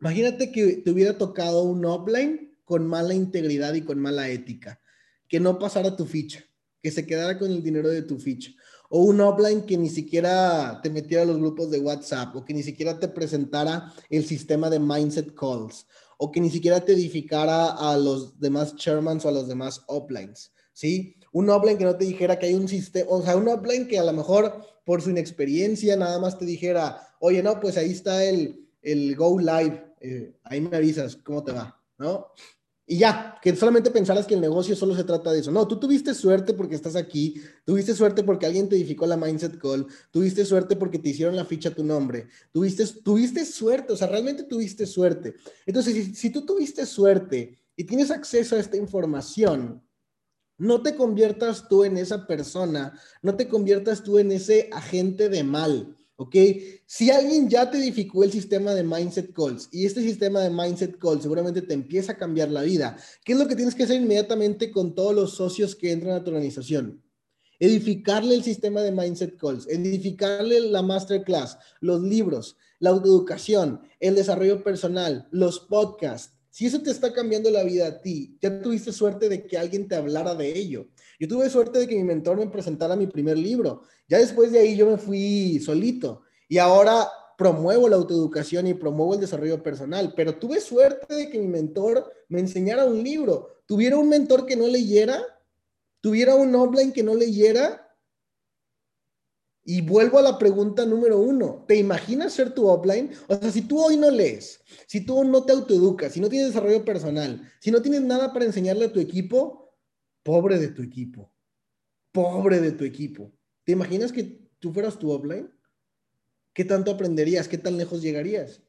imagínate que te hubiera tocado un offline con mala integridad y con mala ética, que no pasara tu ficha, que se quedara con el dinero de tu ficha o un offline que ni siquiera te metiera a los grupos de WhatsApp, o que ni siquiera te presentara el sistema de mindset calls, o que ni siquiera te edificara a los demás chairmans o a los demás uplines, ¿sí? Un offline que no te dijera que hay un sistema, o sea, un offline que a lo mejor por su inexperiencia nada más te dijera, oye, no, pues ahí está el, el Go Live, eh, ahí me avisas cómo te va, ¿no? Y ya, que solamente pensaras que el negocio solo se trata de eso. No, tú tuviste suerte porque estás aquí, tuviste suerte porque alguien te edificó la Mindset Call, tuviste suerte porque te hicieron la ficha tu nombre, tuviste, tuviste suerte, o sea, realmente tuviste suerte. Entonces, si, si tú tuviste suerte y tienes acceso a esta información, no te conviertas tú en esa persona, no te conviertas tú en ese agente de mal. ¿Ok? Si alguien ya te edificó el sistema de Mindset Calls y este sistema de Mindset Calls seguramente te empieza a cambiar la vida, ¿qué es lo que tienes que hacer inmediatamente con todos los socios que entran a tu organización? Edificarle el sistema de Mindset Calls, edificarle la masterclass, los libros, la autoeducación, el desarrollo personal, los podcasts. Si eso te está cambiando la vida a ti, ya tuviste suerte de que alguien te hablara de ello. Yo tuve suerte de que mi mentor me presentara mi primer libro. Ya después de ahí yo me fui solito y ahora promuevo la autoeducación y promuevo el desarrollo personal, pero tuve suerte de que mi mentor me enseñara un libro. Tuviera un mentor que no leyera, tuviera un offline que no leyera. Y vuelvo a la pregunta número uno. ¿Te imaginas ser tu offline? O sea, si tú hoy no lees, si tú no te autoeducas, si no tienes desarrollo personal, si no tienes nada para enseñarle a tu equipo, Pobre de tu equipo. Pobre de tu equipo. ¿Te imaginas que tú fueras tu offline? ¿Qué tanto aprenderías? ¿Qué tan lejos llegarías?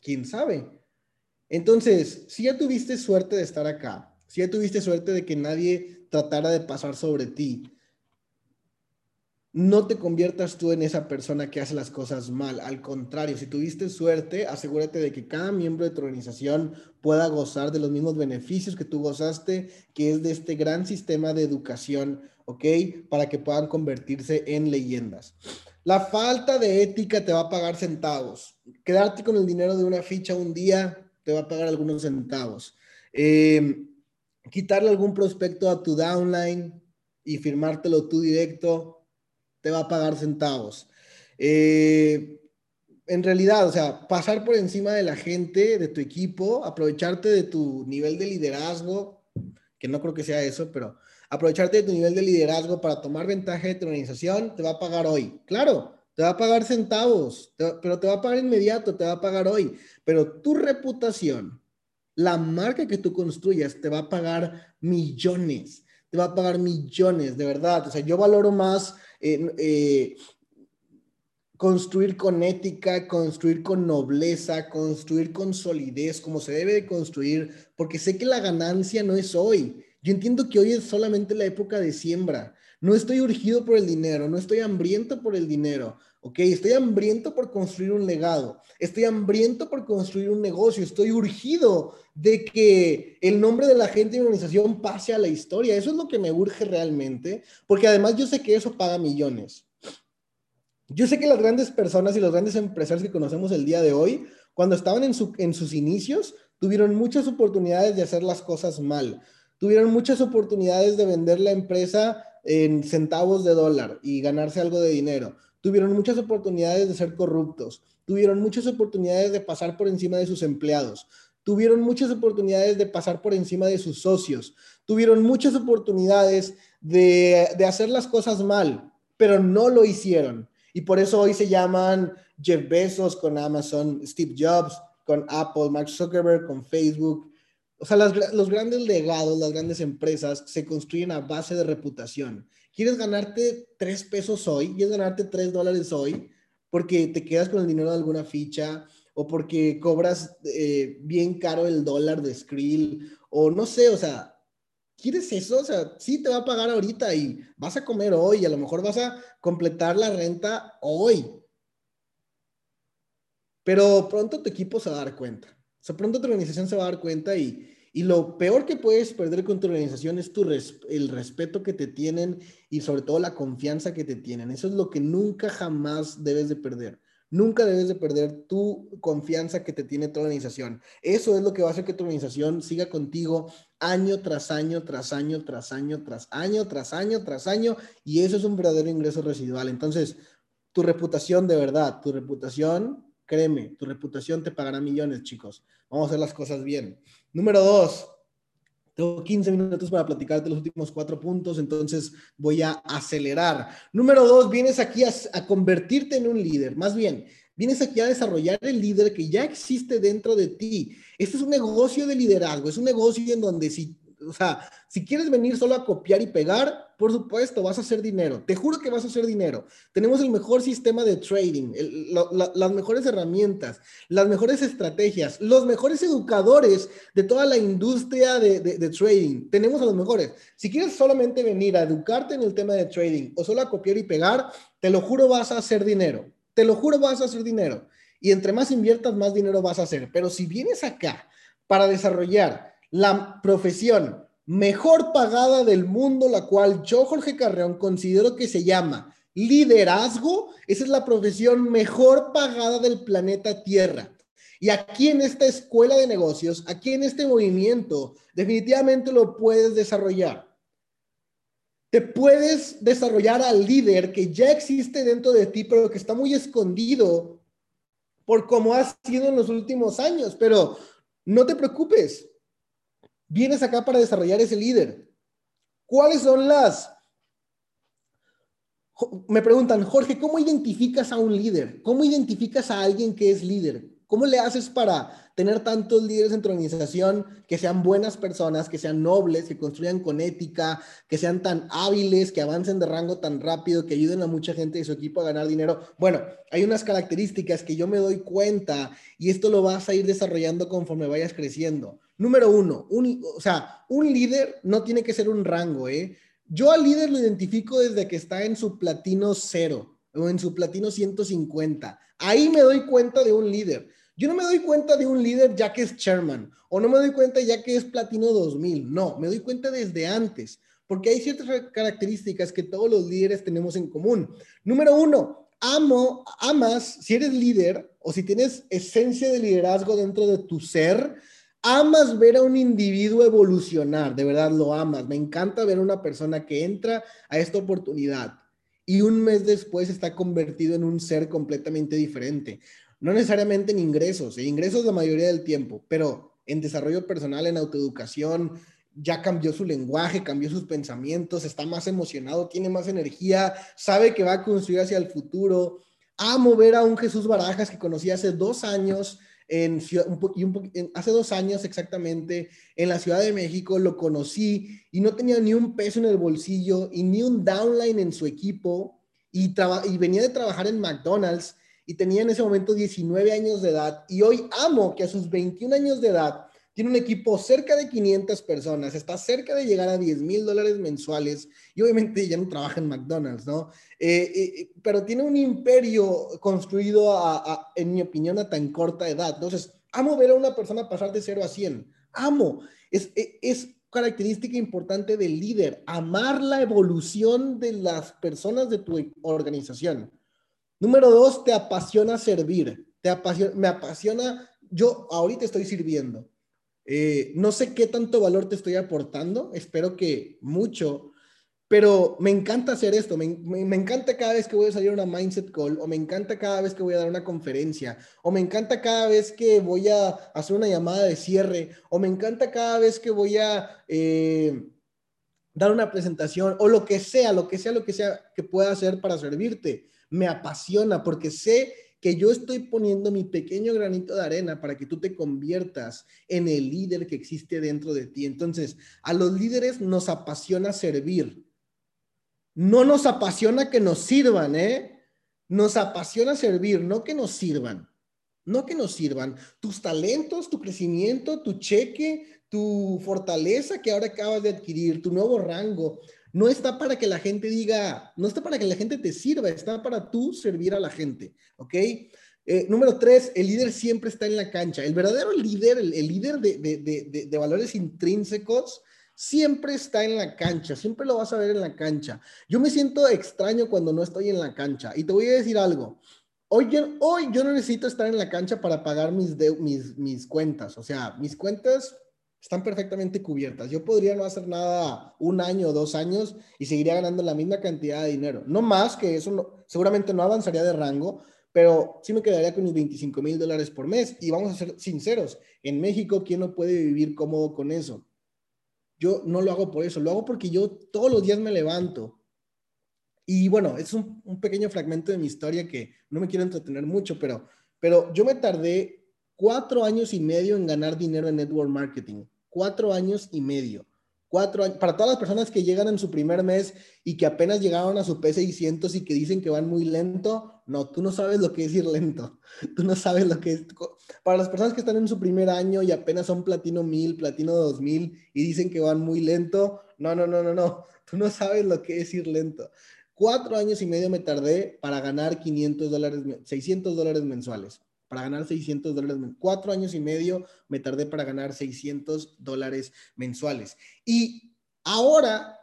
¿Quién sabe? Entonces, si ya tuviste suerte de estar acá, si ya tuviste suerte de que nadie tratara de pasar sobre ti, no te conviertas tú en esa persona que hace las cosas mal. Al contrario, si tuviste suerte, asegúrate de que cada miembro de tu organización pueda gozar de los mismos beneficios que tú gozaste, que es de este gran sistema de educación, ¿ok? Para que puedan convertirse en leyendas. La falta de ética te va a pagar centavos. Quedarte con el dinero de una ficha un día te va a pagar algunos centavos. Eh, quitarle algún prospecto a tu downline y firmártelo tú directo te va a pagar centavos. Eh, en realidad, o sea, pasar por encima de la gente, de tu equipo, aprovecharte de tu nivel de liderazgo, que no creo que sea eso, pero aprovecharte de tu nivel de liderazgo para tomar ventaja de tu organización, te va a pagar hoy. Claro, te va a pagar centavos, pero te va a pagar inmediato, te va a pagar hoy. Pero tu reputación, la marca que tú construyas, te va a pagar millones, te va a pagar millones, de verdad. O sea, yo valoro más eh, construir con ética, construir con nobleza, construir con solidez, como se debe de construir, porque sé que la ganancia no es hoy. Yo entiendo que hoy es solamente la época de siembra. No estoy urgido por el dinero, no estoy hambriento por el dinero, ¿ok? Estoy hambriento por construir un legado, estoy hambriento por construir un negocio, estoy urgido de que el nombre de la gente y organización pase a la historia. Eso es lo que me urge realmente, porque además yo sé que eso paga millones. Yo sé que las grandes personas y los grandes empresarios que conocemos el día de hoy, cuando estaban en, en sus inicios, tuvieron muchas oportunidades de hacer las cosas mal. Tuvieron muchas oportunidades de vender la empresa en centavos de dólar y ganarse algo de dinero. Tuvieron muchas oportunidades de ser corruptos. Tuvieron muchas oportunidades de pasar por encima de sus empleados. Tuvieron muchas oportunidades de pasar por encima de sus socios. Tuvieron muchas oportunidades de, de hacer las cosas mal, pero no lo hicieron. Y por eso hoy se llaman Jeff Bezos con Amazon, Steve Jobs con Apple, Mark Zuckerberg con Facebook, o sea, los grandes legados, las grandes empresas se construyen a base de reputación. ¿Quieres ganarte tres pesos hoy? ¿Quieres ganarte tres dólares hoy? Porque te quedas con el dinero de alguna ficha o porque cobras eh, bien caro el dólar de Skrill o no sé, o sea, ¿quieres eso? O sea, sí te va a pagar ahorita y vas a comer hoy a lo mejor vas a completar la renta hoy. Pero pronto tu equipo se va a dar cuenta sea, pronto tu organización se va a dar cuenta y, y lo peor que puedes perder con tu organización es tu el respeto que te tienen y sobre todo la confianza que te tienen. Eso es lo que nunca jamás debes de perder. Nunca debes de perder tu confianza que te tiene tu organización. Eso es lo que va a hacer que tu organización siga contigo año tras año, tras año, tras año, tras año, tras año, tras año. Y eso es un verdadero ingreso residual. Entonces, tu reputación de verdad, tu reputación, créeme, tu reputación te pagará millones, chicos. Vamos a hacer las cosas bien. Número dos, tengo 15 minutos para platicarte los últimos cuatro puntos, entonces voy a acelerar. Número dos, vienes aquí a, convertirte en un líder. Más bien, vienes aquí a desarrollar el líder que ya existe dentro de ti. Este es un negocio de liderazgo, es un negocio en donde si o sea, si quieres venir solo a copiar y pegar, por supuesto, vas a hacer dinero. Te juro que vas a hacer dinero. Tenemos el mejor sistema de trading, las mejores herramientas, las mejores estrategias, los mejores educadores de toda la industria de, trading. Tenemos a los mejores. Si quieres solamente venir a educarte en el tema de trading o solo a copiar y pegar, te lo juro, vas a hacer dinero. Te lo juro, vas a hacer dinero. Y entre más inviertas, más dinero vas a hacer. Pero si vienes acá para desarrollar la profesión mejor pagada del mundo, la cual yo, Jorge Carreón, considero que se llama liderazgo. Esa es la profesión mejor pagada del planeta Tierra. Y aquí en esta escuela de negocios, aquí en este movimiento, definitivamente lo puedes desarrollar. Te puedes desarrollar al líder que ya existe dentro de ti, pero que está muy escondido por cómo ha sido en los últimos años. Pero no te preocupes, vienes acá para desarrollar ese líder. ¿Cuáles son las... Me preguntan, Jorge, ¿cómo identificas a un líder? ¿Cómo identificas a alguien que es líder? ¿Cómo le haces para tener tantos líderes en tu organización que sean buenas personas, que sean nobles, que construyan con ética, que sean tan hábiles, que avancen de rango tan rápido, que ayuden a mucha gente de su equipo a ganar dinero? Bueno, hay unas características que yo me doy cuenta y esto lo vas a ir desarrollando conforme vayas creciendo. Número uno, un, o sea, un líder no tiene que ser un rango, ¿eh? Yo al líder lo identifico desde que está en su platino cero o en su platino 150. Ahí me doy cuenta de un líder. Yo no me doy cuenta de un líder ya que es chairman o no me doy cuenta ya que es platino 2000. No, me doy cuenta desde antes porque hay ciertas características que todos los líderes tenemos en común. Número uno, amo, amas, si eres líder o si tienes esencia de liderazgo dentro de tu ser, amas ver a un individuo evolucionar, de verdad lo amas. Me encanta ver a una persona que entra a esta oportunidad y un mes después está convertido en un ser completamente diferente. No necesariamente en ingresos, en ingresos la mayoría del tiempo, pero en desarrollo personal, en autoeducación, ya cambió su lenguaje, cambió sus pensamientos, está más emocionado, tiene más energía, sabe que va a construir hacia el futuro. Amo ver a un Jesús Barajas que conocí hace dos años en, hace dos años exactamente en la Ciudad de México, lo conocí y no tenía ni un peso en el bolsillo y ni un downline en su equipo y, y venía de trabajar en McDonald's y tenía en ese momento 19 años de edad y hoy amo que a sus 21 años de edad tiene un equipo cerca de 500 personas, está cerca de llegar a 10 mil dólares mensuales y obviamente ya no trabaja en McDonald's, ¿no? Eh, eh, pero tiene un imperio construido, en mi opinión, a tan corta edad. Entonces, amo ver a una persona pasar de 0 a 100. Amo. Es, e, es característica importante del líder, amar la evolución de las personas de tu organización. Número dos, te apasiona servir. Te apasiona, me apasiona, yo ahorita estoy sirviendo eh, no sé qué tanto valor te estoy aportando, espero que mucho, pero me encanta hacer esto, me, encanta cada vez que voy a salir a una mindset call, o me encanta cada vez que voy a dar una conferencia, o me encanta cada vez que voy a hacer una llamada de cierre, o me encanta cada vez que voy a eh, dar una presentación, o lo que sea, lo que sea, lo que sea que pueda hacer para servirte. Me apasiona porque sé que yo estoy poniendo mi pequeño granito de arena para que tú te conviertas en el líder que existe dentro de ti. Entonces, a los líderes nos apasiona servir. No nos apasiona que nos sirvan, ¿eh? Nos apasiona servir, no que nos sirvan. No que nos sirvan tus talentos, tu crecimiento, tu cheque, tu fortaleza que ahora acabas de adquirir, tu nuevo rango, no está para que la gente diga, no está para que la gente te sirva, está para tú servir a la gente, ¿ok? Eh, número tres, el líder siempre está en la cancha. El verdadero líder, el, líder de, valores intrínsecos, siempre está en la cancha, siempre lo vas a ver en la cancha. Yo me siento extraño cuando no estoy en la cancha. Y te voy a decir algo. Hoy yo, hoy yo no necesito estar en la cancha para pagar mis, mis, mis cuentas. O sea, mis cuentas están perfectamente cubiertas. Yo podría no hacer nada un año o dos años y seguiría ganando la misma cantidad de dinero. No más que eso, seguramente no avanzaría de rango, pero sí me quedaría con mis 25 mil dólares por mes. Y vamos a ser sinceros, en México, ¿quién no puede vivir cómodo con eso? Yo no lo hago por eso, lo hago porque yo todos los días me levanto. Y bueno, es un, un pequeño fragmento de mi historia que no me quiero entretener mucho, pero, pero yo me tardé cuatro años y medio en ganar dinero en network marketing cuatro años y medio. Cuatro para todas las personas que llegan en su primer mes y que apenas llegaron a su P600 y que dicen que van muy lento, no, tú no sabes lo que es ir lento. Tú no sabes lo que es. Para las personas que están en su primer año y apenas son platino 1000, platino 2000 y dicen que van muy lento, no, no, no, no, no. Tú no sabes lo que es ir lento. Cuatro años y medio me tardé para ganar 500 dólares, 600 dólares mensuales para ganar 600 dólares. Cuatro años y medio me tardé para ganar 600 dólares mensuales. Y ahora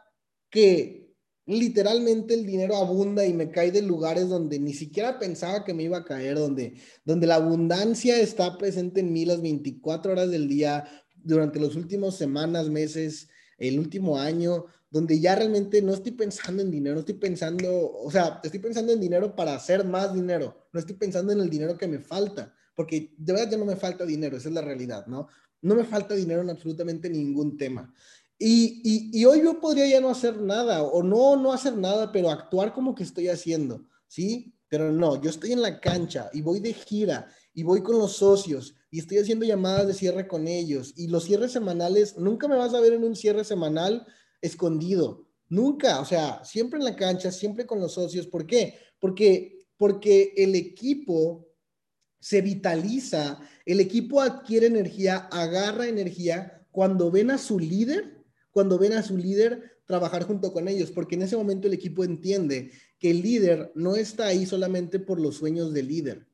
que literalmente el dinero abunda y me cae de lugares donde ni siquiera pensaba que me iba a caer, donde, donde la abundancia está presente en mí las 24 horas del día durante los últimos semanas, meses, el último año, donde ya realmente no estoy pensando en dinero, estoy pensando, o sea, estoy pensando en dinero para hacer más dinero, no estoy pensando en el dinero que me falta, porque de verdad ya no me falta dinero, esa es la realidad, ¿no? No me falta dinero en absolutamente ningún tema. Y, y, hoy yo podría ya no hacer nada, o no, no hacer nada, pero actuar como que estoy haciendo, ¿sí? Pero no, yo estoy en la cancha y voy de gira y voy con los socios y estoy haciendo llamadas de cierre con ellos y los cierres semanales, nunca me vas a ver en un cierre semanal escondido. Nunca, o sea, siempre en la cancha, siempre con los socios. ¿Por qué? Porque, porque el equipo se vitaliza, el equipo adquiere energía, agarra energía cuando ven a su líder, cuando ven a su líder trabajar junto con ellos, porque en ese momento el equipo entiende que el líder no está ahí solamente por los sueños del líder,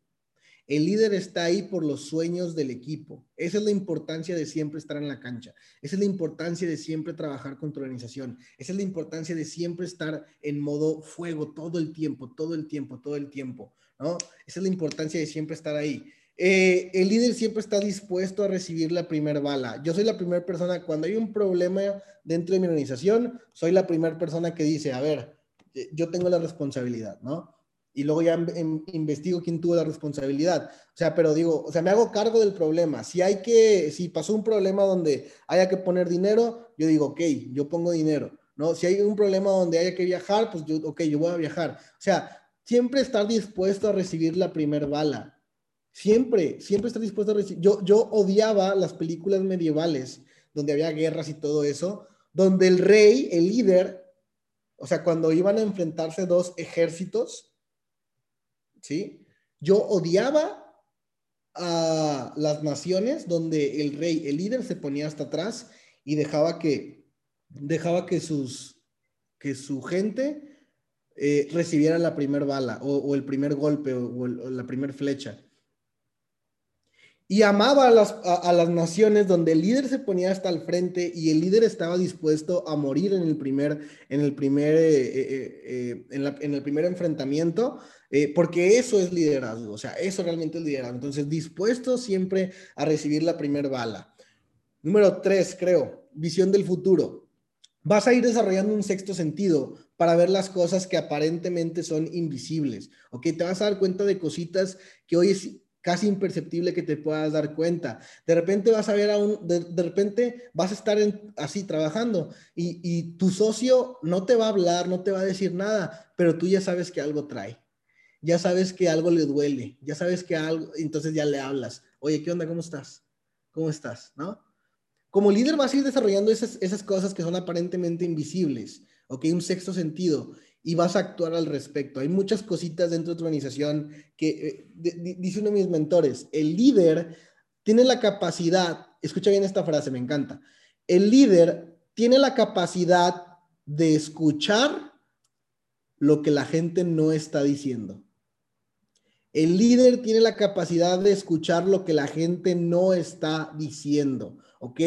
el líder está ahí por los sueños del equipo. Esa es la importancia de siempre estar en la cancha. Esa es la importancia de siempre trabajar con tu organización. Esa es la importancia de siempre estar en modo fuego todo el tiempo, todo el tiempo, todo el tiempo. ¿no? Esa es la importancia de siempre estar ahí. Eh, el líder siempre está dispuesto a recibir la primera bala. Yo soy la primera persona, cuando hay un problema dentro de mi organización, soy la primera persona que dice, a ver, eh, yo tengo la responsabilidad, ¿no? Y luego ya investigo quién tuvo la responsabilidad. O sea, pero digo, o sea, me hago cargo del problema. Si hay que, si pasó un problema donde haya que poner dinero, yo digo, ok, yo pongo dinero, ¿no? Si hay un problema donde haya que viajar, pues yo, ok, yo voy a viajar. O sea, siempre estar dispuesto a recibir la primer bala. Siempre, siempre estar dispuesto a recibir. Yo, yo odiaba las películas medievales donde había guerras y todo eso, donde el rey, el líder, o sea, cuando iban a enfrentarse dos ejércitos, ¿sí? Yo odiaba a las naciones donde el rey, el líder se ponía hasta atrás y dejaba que, dejaba que sus, que su gente eh, recibiera la primera bala o, el primer golpe o, la primera flecha. Y amaba a las, a, las, naciones donde el líder se ponía hasta el frente y el líder estaba dispuesto a morir en el primer, en el primer, eh, eh, en, en el primer enfrentamiento eh, porque eso es liderazgo, o sea, eso realmente es liderazgo. Entonces, dispuesto siempre a recibir la primera bala. Número tres, creo, visión del futuro. Vas a ir desarrollando un sexto sentido para ver las cosas que aparentemente son invisibles, ¿ok? Te vas a dar cuenta de cositas que hoy es casi imperceptible que te puedas dar cuenta. De repente vas a ver a un, de, repente vas a estar así trabajando y, y tu socio no te va a hablar, no te va a decir nada, pero tú ya sabes que algo trae ya sabes que algo le duele, ya sabes que algo, entonces ya le hablas, oye, ¿qué onda? ¿Cómo estás? ¿Cómo estás? ¿No? Como líder vas a ir desarrollando esas, esas cosas que son aparentemente invisibles, ¿ok? Un sexto sentido y vas a actuar al respecto. Hay muchas cositas dentro de tu organización que, eh, dice uno de mis mentores, el líder tiene la capacidad, escucha bien esta frase, me encanta, el líder tiene la capacidad de escuchar lo que la gente no está diciendo. El líder tiene la capacidad de escuchar lo que la gente no está diciendo, ¿ok?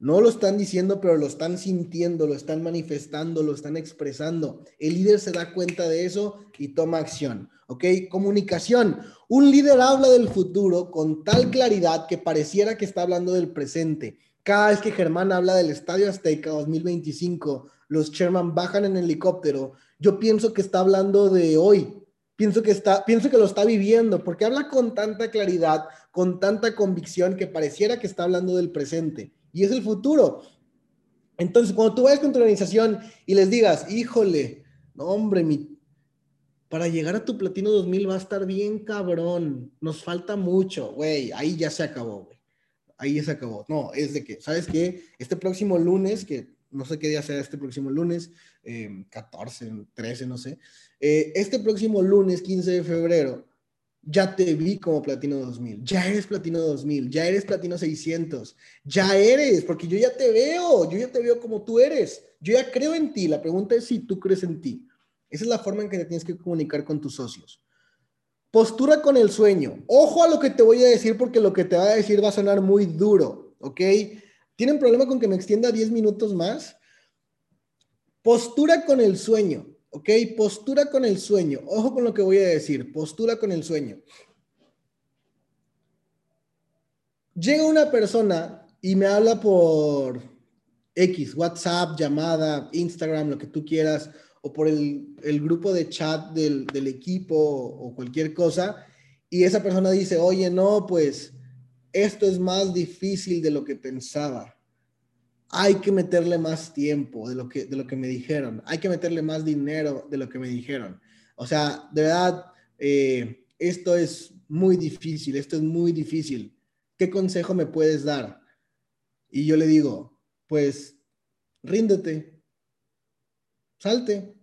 No lo están diciendo, pero lo están sintiendo, lo están manifestando, lo están expresando. El líder se da cuenta de eso y toma acción. ¿Ok? Comunicación. Un líder habla del futuro con tal claridad que pareciera que está hablando del presente. Cada vez que Germán habla del Estadio Azteca 2025, los Sherman bajan en helicóptero, yo pienso que está hablando de hoy. Pienso que, está, pienso que lo está viviendo, porque habla con tanta claridad, con tanta convicción, que pareciera que está hablando del presente y es el futuro. Entonces, cuando tú vayas con tu organización y les digas, híjole, hombre, para llegar a tu platino 2000 va a estar bien cabrón, nos falta mucho, güey, ahí ya se acabó, güey. Ahí ya se acabó. No, es de que, ¿sabes qué? Este próximo lunes, que no sé qué día sea este próximo lunes, 14, em, 13, no sé. Eh, este próximo lunes, 15 de febrero, ya te vi como Platino 2000, ya eres Platino 2000, ya eres Platino 600, ya eres, porque yo ya te veo, yo ya te veo como tú eres, yo ya creo en ti, la pregunta es si tú crees en ti. Esa es la forma en que te tienes que comunicar con tus socios. Postura con el sueño. Ojo a lo que te voy a decir porque lo que te va a decir va a sonar muy duro, ¿ok? ¿Tienen problema con que me extienda 10 minutos más? Postura con el sueño. ¿Ok? Postura con el sueño. Ojo con lo que voy a decir. Postura con el sueño. Llega una persona y me habla por X, WhatsApp, llamada, Instagram, lo que tú quieras, o por el, grupo de chat del, del equipo o cualquier cosa, y esa persona dice, oye, no, pues esto es más difícil de lo que pensaba hay que meterle más tiempo de lo que, de lo que me dijeron, hay que meterle más dinero de lo que me dijeron. O sea, de verdad, eh, esto es muy difícil, esto es muy difícil. ¿Qué consejo me puedes dar? Y yo le digo, pues, ríndete, salte.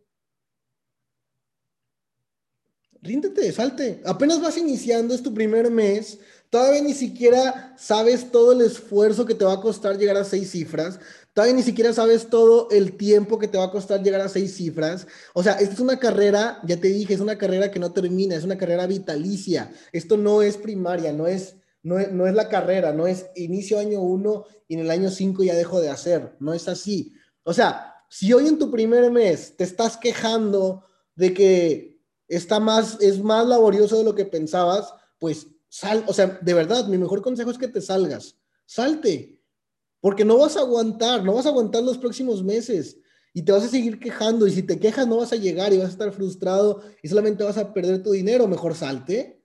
Ríndete, salte. Apenas vas iniciando, es tu primer mes, Todavía ni siquiera sabes todo el esfuerzo que te va a costar llegar a seis cifras. Todavía ni siquiera sabes todo el tiempo que te va a costar llegar a seis cifras. O sea, esta es una carrera, ya te dije, es una carrera que no termina, es una carrera vitalicia. Esto no es primaria, no es, no es, no es la carrera, no es inicio año uno y en el año cinco ya dejo de hacer. No es así. O sea, si hoy en tu primer mes te estás quejando de que está más, es más laborioso de lo que pensabas, pues Sal, o sea, de verdad, mi mejor consejo es que te salgas. Salte. Porque no vas a aguantar, no vas a aguantar los próximos meses y te vas a seguir quejando y si te quejas no vas a llegar y vas a estar frustrado y solamente vas a perder tu dinero, mejor salte.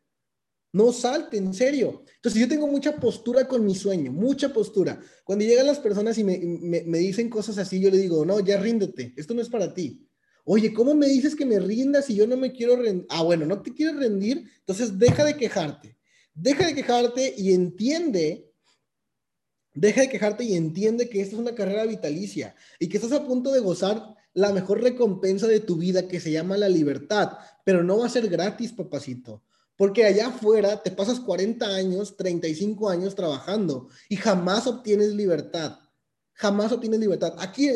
No salte, en serio. Entonces yo tengo mucha postura con mi sueño, mucha postura. Cuando llegan las personas y me, me, dicen cosas así, yo le digo, no, ya ríndete, esto no es para ti. Oye, ¿cómo me dices que me rindas si yo no me quiero rendir? Ah, bueno, no te quieres rendir, entonces deja de quejarte. Deja de quejarte y entiende, deja de quejarte y entiende que esta es una carrera vitalicia y que estás a punto de gozar la mejor recompensa de tu vida que se llama la libertad, pero no va a ser gratis, papacito. Porque allá afuera te pasas 40 años, 35 años trabajando y jamás obtienes libertad. Jamás obtienes libertad. Aquí,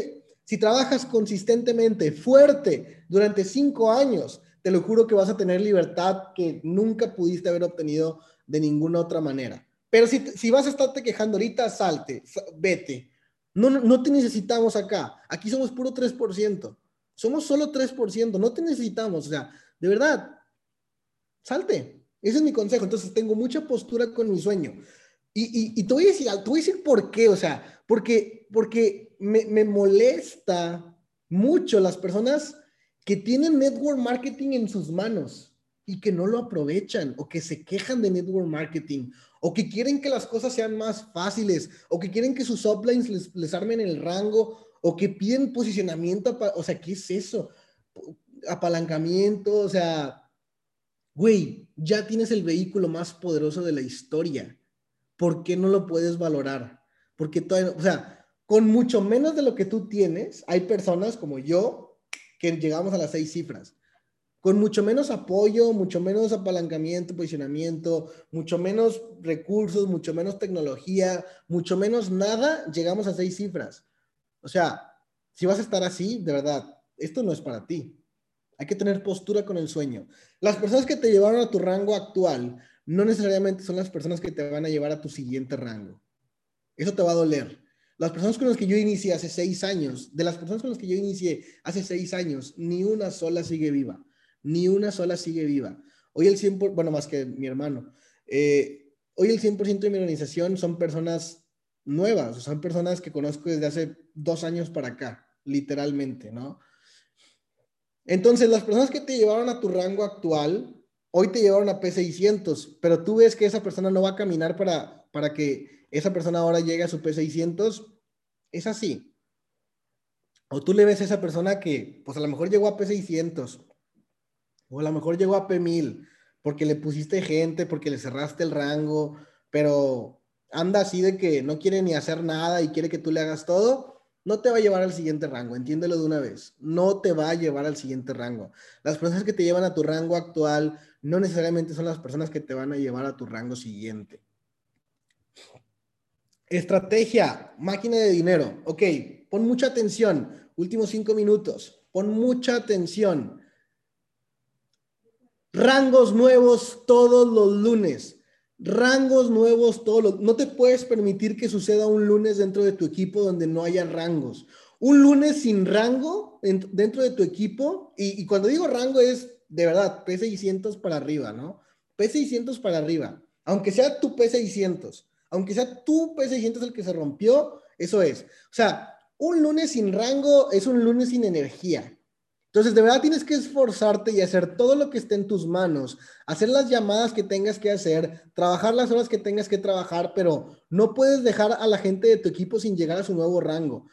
si trabajas consistentemente, fuerte, durante 5 años, te lo juro que vas a tener libertad que nunca pudiste haber obtenido de ninguna otra manera. Pero si, si vas a estarte quejando ahorita, salte, vete. No, no te necesitamos acá. Aquí somos puro 3%. Somos solo 3%. No te necesitamos. O sea, de verdad, salte. Ese es mi consejo. Entonces, tengo mucha postura con mi sueño. Y, y, te, voy a decir, a decir por qué. O sea, porque, porque me, me molesta mucho las personas que tienen network marketing en sus manos y que no lo aprovechan o que se quejan de network marketing o que quieren que las cosas sean más fáciles o que quieren que sus uplines les, les armen el rango o que piden posicionamiento, o sea, ¿qué es eso? Apalancamiento, o sea, güey, ya tienes el vehículo más poderoso de la historia. ¿Por qué no lo puedes valorar? Porque todavía, o sea, con mucho menos de lo que tú tienes, hay personas como yo que llegamos a las seis cifras con mucho menos apoyo, mucho menos apalancamiento, posicionamiento, mucho menos recursos, mucho menos tecnología, mucho menos nada, llegamos a seis cifras. O sea, si vas a estar así, de verdad, esto no es para ti. Hay que tener postura con el sueño. Las personas que te llevaron a tu rango actual no necesariamente son las personas que te van a llevar a tu siguiente rango. Eso te va a doler. Las personas con las que yo inicié hace seis años, de las personas con las que yo inicié hace seis años, ni una sola sigue viva. Ni una sola sigue viva. Hoy el 100%, bueno, más que mi hermano, eh, hoy el 100% de mi organización son personas nuevas, son personas que conozco desde hace dos años para acá, literalmente, ¿no? Entonces, las personas que te llevaron a tu rango actual, hoy te llevaron a P600, pero tú ves que esa persona no va a caminar para, para que esa persona ahora llegue a su P600, es así. O tú le ves a esa persona que, pues a lo mejor llegó a P600, o a lo mejor llegó a P1000, porque le pusiste gente, porque le cerraste el rango, pero anda así de que no quiere ni hacer nada y quiere que tú le hagas todo no te va a llevar al siguiente rango, entiéndelo de una vez, no te va a llevar al siguiente rango. Las personas que te llevan a tu rango actual no necesariamente son las personas que te van a llevar a tu rango siguiente. Estrategia, máquina de dinero. Ok, pon mucha atención. Últimos cinco minutos. Pon mucha atención. Rangos nuevos todos los lunes rangos nuevos todos los... No te puedes permitir que suceda un lunes dentro de tu equipo donde no haya rangos. Un lunes sin rango dentro de tu equipo, y, cuando digo rango es de verdad P600 para arriba, ¿no? P600 para arriba. Aunque sea tu P600, aunque sea tu P600 el que se rompió, eso es. O sea, un lunes sin rango es un lunes sin energía. Entonces, de verdad tienes que esforzarte y hacer todo lo que esté en tus manos, hacer las llamadas que tengas que hacer, trabajar las horas que tengas que trabajar, pero no puedes dejar a la gente de tu equipo sin llegar a su nuevo rango.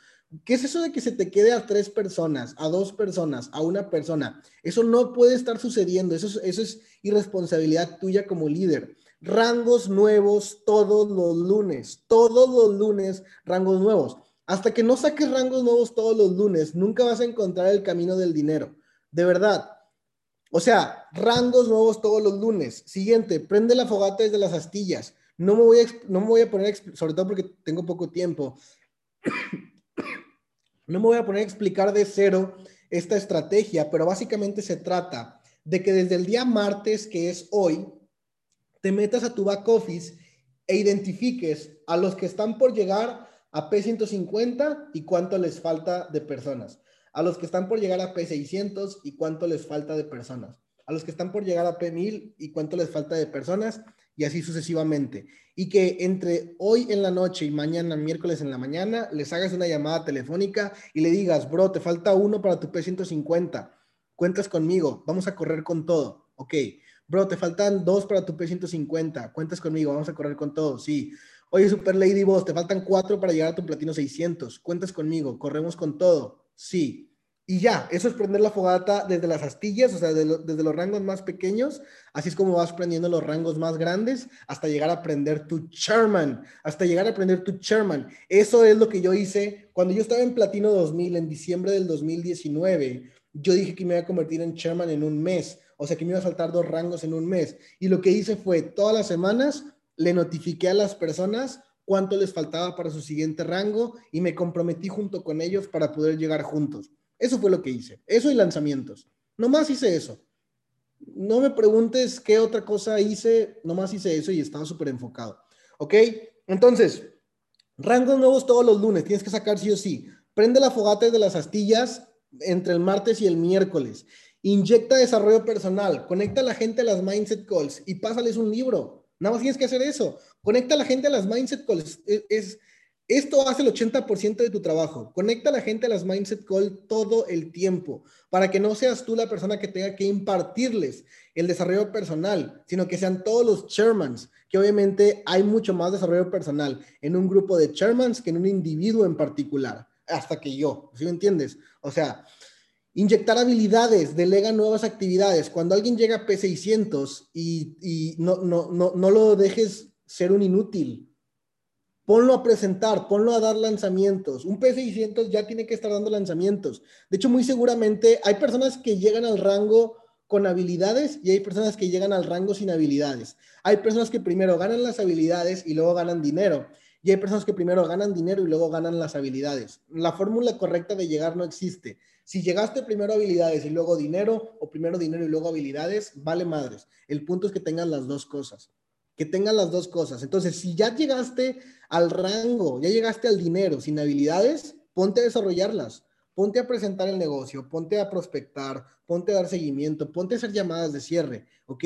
¿Qué es eso de que se te quede a tres personas, a dos personas, a una persona? Eso no puede estar sucediendo, eso es, eso es irresponsabilidad tuya como líder. Rangos nuevos todos los lunes, todos los lunes, rangos nuevos. Hasta que no saques rangos nuevos todos los lunes, nunca vas a encontrar el camino del dinero. De verdad. O sea, rangos nuevos todos los lunes. Siguiente, prende la fogata desde las astillas. No me voy a, no me voy a poner, sobre todo porque tengo poco tiempo, no me voy a poner a explicar de cero esta estrategia, pero básicamente se trata de que desde el día martes, que es hoy, te metas a tu back office e identifiques a los que están por llegar a P150 y cuánto les falta de personas. A los que están por llegar a P600 y cuánto les falta de personas. A los que están por llegar a P1000 y cuánto les falta de personas y así sucesivamente. Y que entre hoy en la noche y mañana, miércoles en la mañana, les hagas una llamada telefónica y le digas, bro, te falta uno para tu P150. Cuentas conmigo, vamos a correr con todo. Ok. Bro, te faltan dos para tu P150. Cuentas conmigo, vamos a correr con todo. Sí. Oye, Super Lady Boss, te faltan cuatro para llegar a tu platino 600. Cuentas conmigo, corremos con todo. Sí. Y ya, eso es prender la fogata desde las astillas, o sea, desde los rangos más pequeños, así es como vas prendiendo los rangos más grandes hasta llegar a aprender tu chairman, hasta llegar a aprender tu chairman. Eso es lo que yo hice cuando yo estaba en Platino 2000, en diciembre del 2019. Yo dije que me iba a convertir en chairman en un mes, o sea, que me iba a saltar dos rangos en un mes. Y lo que hice fue todas las semanas le notifiqué a las personas cuánto les faltaba para su siguiente rango y me comprometí junto con ellos para poder llegar juntos. Eso fue lo que hice. Eso y lanzamientos. Nomás hice eso. No me preguntes qué otra cosa hice, nomás hice eso y estaba súper enfocado. ¿Ok? Entonces, rangos nuevos todos los lunes, tienes que sacar sí o sí. Prende la fogata de las astillas entre el martes y el miércoles. Inyecta desarrollo personal, conecta a la gente a las mindset calls y pásales un libro. Nada más tienes que hacer eso. Conecta a la gente a las mindset calls. Es, esto hace el 80% de tu trabajo. Conecta a la gente a las mindset calls todo el tiempo para que no seas tú la persona que tenga que impartirles el desarrollo personal, sino que sean todos los chairmans, que obviamente hay mucho más desarrollo personal en un grupo de chairmans que en un individuo en particular, hasta que yo, ¿sí me entiendes? O sea, Inyectar habilidades, delega nuevas actividades. Cuando alguien llega a P600 y, no, no, no, no lo dejes ser un inútil, ponlo a presentar, ponlo a dar lanzamientos. Un P600 ya tiene que estar dando lanzamientos. De hecho, muy seguramente hay personas que llegan al rango con habilidades y hay personas que llegan al rango sin habilidades. Hay personas que primero ganan las habilidades y luego ganan dinero. Y hay personas que primero ganan dinero y luego ganan las habilidades. La fórmula correcta de llegar no existe. Si llegaste primero habilidades y luego dinero, o primero dinero y luego habilidades, vale madres. El punto es que tengan las dos cosas. Que tengan las dos cosas. Entonces, si ya llegaste al rango, ya llegaste al dinero sin habilidades, ponte a desarrollarlas. Ponte a presentar el negocio, ponte a prospectar, ponte a dar seguimiento, ponte a hacer llamadas de cierre, ¿ok?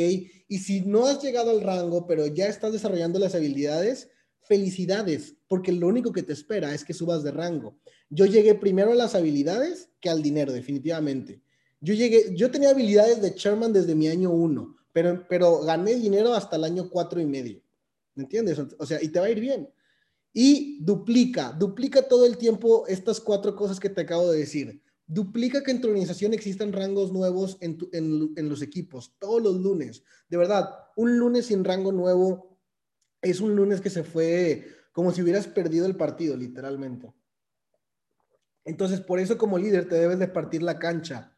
Y si no has llegado al rango, pero ya estás desarrollando las habilidades, felicidades, porque lo único que te espera es que subas de rango. Yo llegué primero a las habilidades que al dinero, definitivamente. Yo llegué, yo tenía habilidades de chairman desde mi año uno, pero, pero gané dinero hasta el año cuatro y medio. ¿Me entiendes? O sea, y te va a ir bien. Y duplica, duplica todo el tiempo estas cuatro cosas que te acabo de decir. Duplica que en tu organización existan rangos nuevos en, en, en los equipos, todos los lunes. De verdad, un lunes sin rango nuevo es un lunes que se fue como si hubieras perdido el partido, literalmente. Entonces, por eso como líder te debes de partir la cancha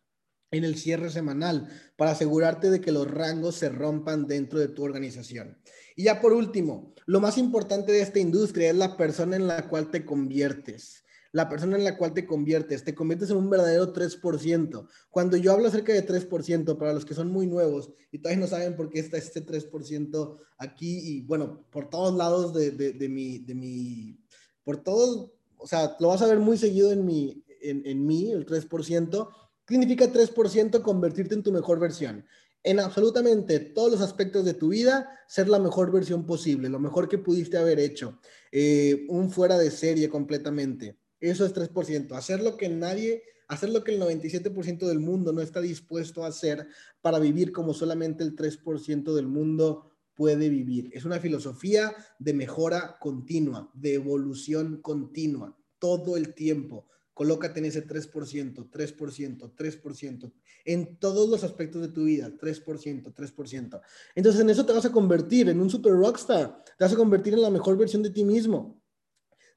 en el cierre semanal para asegurarte de que los rangos se rompan dentro de tu organización. Y ya por último, lo más importante de esta industria es la persona en la cual te conviertes la persona en la cual te conviertes, te conviertes en un verdadero 3%. Cuando yo hablo acerca de 3%, para los que son muy nuevos y todavía no saben por qué está este 3% aquí y bueno, por todos lados de, de, mi, de mi, por todos, o sea, lo vas a ver muy seguido en mi, en, en mí, el 3%. ¿Qué significa 3%? Convertirte en tu mejor versión en absolutamente todos los aspectos de tu vida, ser la mejor versión posible, lo mejor que pudiste haber hecho, eh, un fuera de serie completamente. Eso es 3%. Hacer lo que nadie, hacer lo que el 97% del mundo no está dispuesto a hacer para vivir como solamente el 3% del mundo puede vivir. Es una filosofía de mejora continua, de evolución continua, todo el tiempo. Colócate en ese 3%, 3%, 3%, en todos los aspectos de tu vida, 3%, 3%. Entonces en eso te vas a convertir en un super rockstar, te vas a convertir en la mejor versión de ti mismo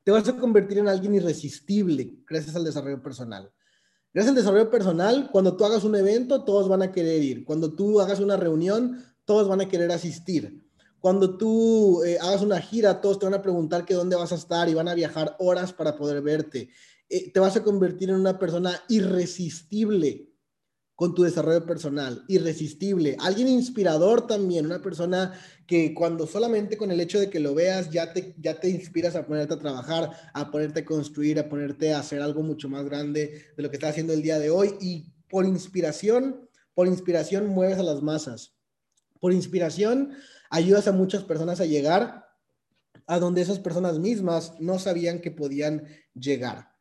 te vas a convertir en alguien irresistible gracias al desarrollo personal. Gracias al desarrollo personal, cuando tú hagas un evento, todos van a querer ir. Cuando tú hagas una reunión, todos van a querer asistir. Cuando tú eh, hagas una gira, todos te van a preguntar que dónde vas a estar y van a viajar horas para poder verte. Eh, te vas a convertir en una persona irresistible con tu desarrollo personal, irresistible, alguien inspirador también, una persona que cuando solamente con el hecho de que lo veas ya te, ya te inspiras a ponerte a trabajar, a ponerte a construir, a ponerte a hacer algo mucho más grande de lo que estás haciendo el día de hoy y por inspiración, por inspiración mueves a las masas. Por inspiración ayudas a muchas personas a llegar a donde esas personas mismas no sabían que podían llegar.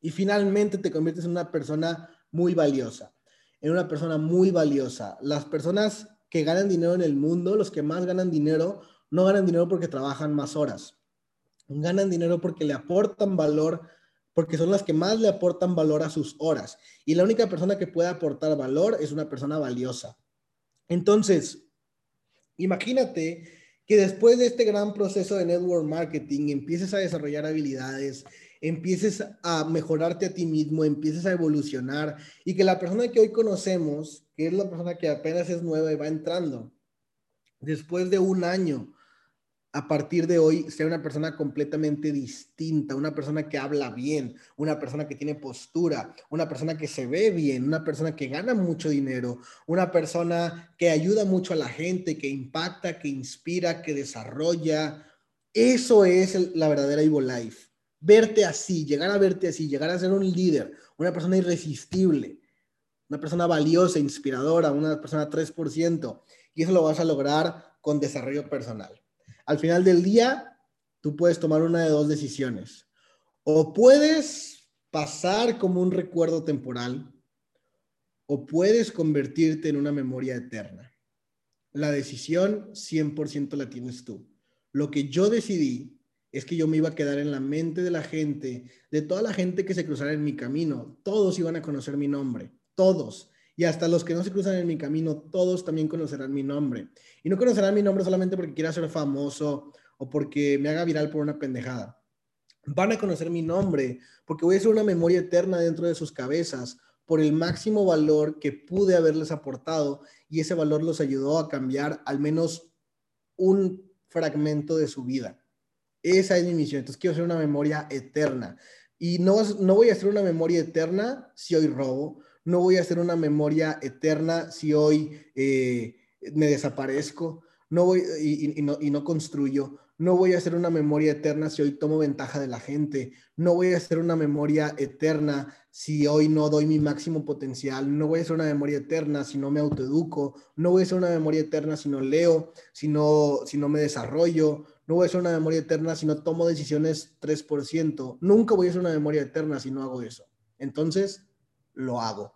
Y finalmente te conviertes en una persona muy valiosa en una persona muy valiosa. Las personas que ganan dinero en el mundo, los que más ganan dinero, no ganan dinero porque trabajan más horas. Ganan dinero porque le aportan valor, porque son las que más le aportan valor a sus horas. Y la única persona que puede aportar valor es una persona valiosa. Entonces, imagínate que después de este gran proceso de network marketing empieces a desarrollar habilidades, empieces a mejorarte a ti mismo, empieces a evolucionar y que la persona que hoy conocemos, que es la persona que apenas es nueva y va entrando, después de un año, a partir de hoy, sea una persona completamente distinta, una persona que habla bien, una persona que tiene postura, una persona que se ve bien, una persona que gana mucho dinero, una persona que ayuda mucho a la gente, que impacta, que inspira, que desarrolla. Eso es la verdadera Evo Life verte así, llegar a verte así, llegar a ser un líder, una persona irresistible, una persona valiosa, inspiradora, una persona 3%. Y eso lo vas a lograr con desarrollo personal. Al final del día, tú puedes tomar una de dos decisiones. O puedes pasar como un recuerdo temporal, o puedes convertirte en una memoria eterna. La decisión 100% la tienes tú. Lo que yo decidí es que yo me iba a quedar en la mente de la gente, de toda la gente que se cruzara en mi camino. Todos iban a conocer mi nombre, todos. Y hasta los que no se cruzan en mi camino, todos también conocerán mi nombre. Y no conocerán mi nombre solamente porque quiera ser famoso o porque me haga viral por una pendejada. Van a conocer mi nombre porque voy a ser una memoria eterna dentro de sus cabezas por el máximo valor que pude haberles aportado y ese valor los ayudó a cambiar al menos un fragmento de su vida. Esa es mi misión. Entonces quiero hacer una memoria eterna. Y no, no voy a hacer una memoria eterna si hoy robo. No voy a hacer una memoria eterna si hoy eh, me desaparezco. No voy y, no, y no construyo. No voy a hacer una memoria eterna si hoy tomo ventaja de la gente. No voy a hacer una memoria eterna si hoy no doy mi máximo potencial. No voy a hacer una memoria eterna si no me autoeduco. No voy a hacer una memoria eterna si no leo, si no, si no me desarrollo. No voy a hacer una memoria eterna si no tomo decisiones 3%. Nunca voy a hacer una memoria eterna si no hago eso. Entonces, lo hago.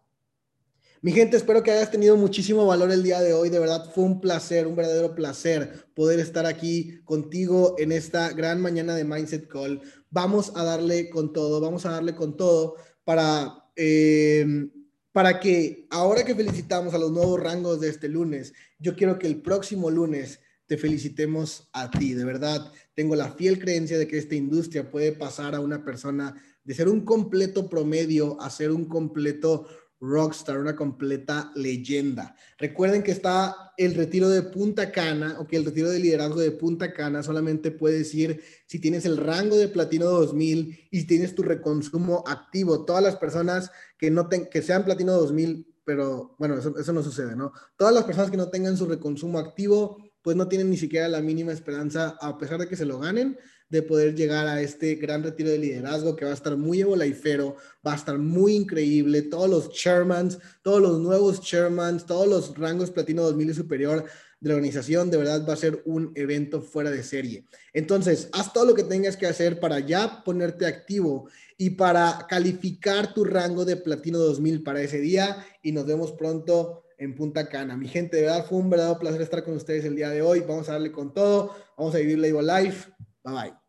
Mi gente, espero que hayas tenido muchísimo valor el día de hoy. De verdad fue un placer, un verdadero placer poder estar aquí contigo en esta gran mañana de Mindset Call. Vamos a darle con todo, vamos a darle con todo para, em, para que ahora que felicitamos a los nuevos rangos de este lunes, yo quiero que el próximo lunes te felicitemos a ti. De verdad, tengo la fiel creencia de que esta industria puede pasar a una persona de ser un completo promedio a ser un completo rockstar, una completa leyenda. Recuerden que está el retiro de Punta Cana, o que el retiro de liderazgo de Punta Cana solamente puedes ir si tienes el rango de Platino 2000 y si tienes tu reconsumo activo. Todas las personas que, no que sean Platino 2000, pero bueno, eso, eso no sucede, ¿no? Todas las personas que no tengan su reconsumo activo, pues no tienen ni siquiera la mínima esperanza, a pesar de que se lo ganen, de poder llegar a este gran retiro de liderazgo que va a estar muy evolifero, va a estar muy increíble. Todos los chairmans, todos los nuevos chairmans, todos los rangos platino 2000 y superior de la organización, de verdad va a ser un evento fuera de serie. Entonces, haz todo lo que tengas que hacer para ya ponerte activo y para calificar tu rango de platino 2000 para ese día y nos vemos pronto en Punta Cana. Mi gente, de verdad fue un verdadero placer estar con ustedes el día de hoy. Vamos a darle con todo, vamos a vivir Label Life. Bye bye.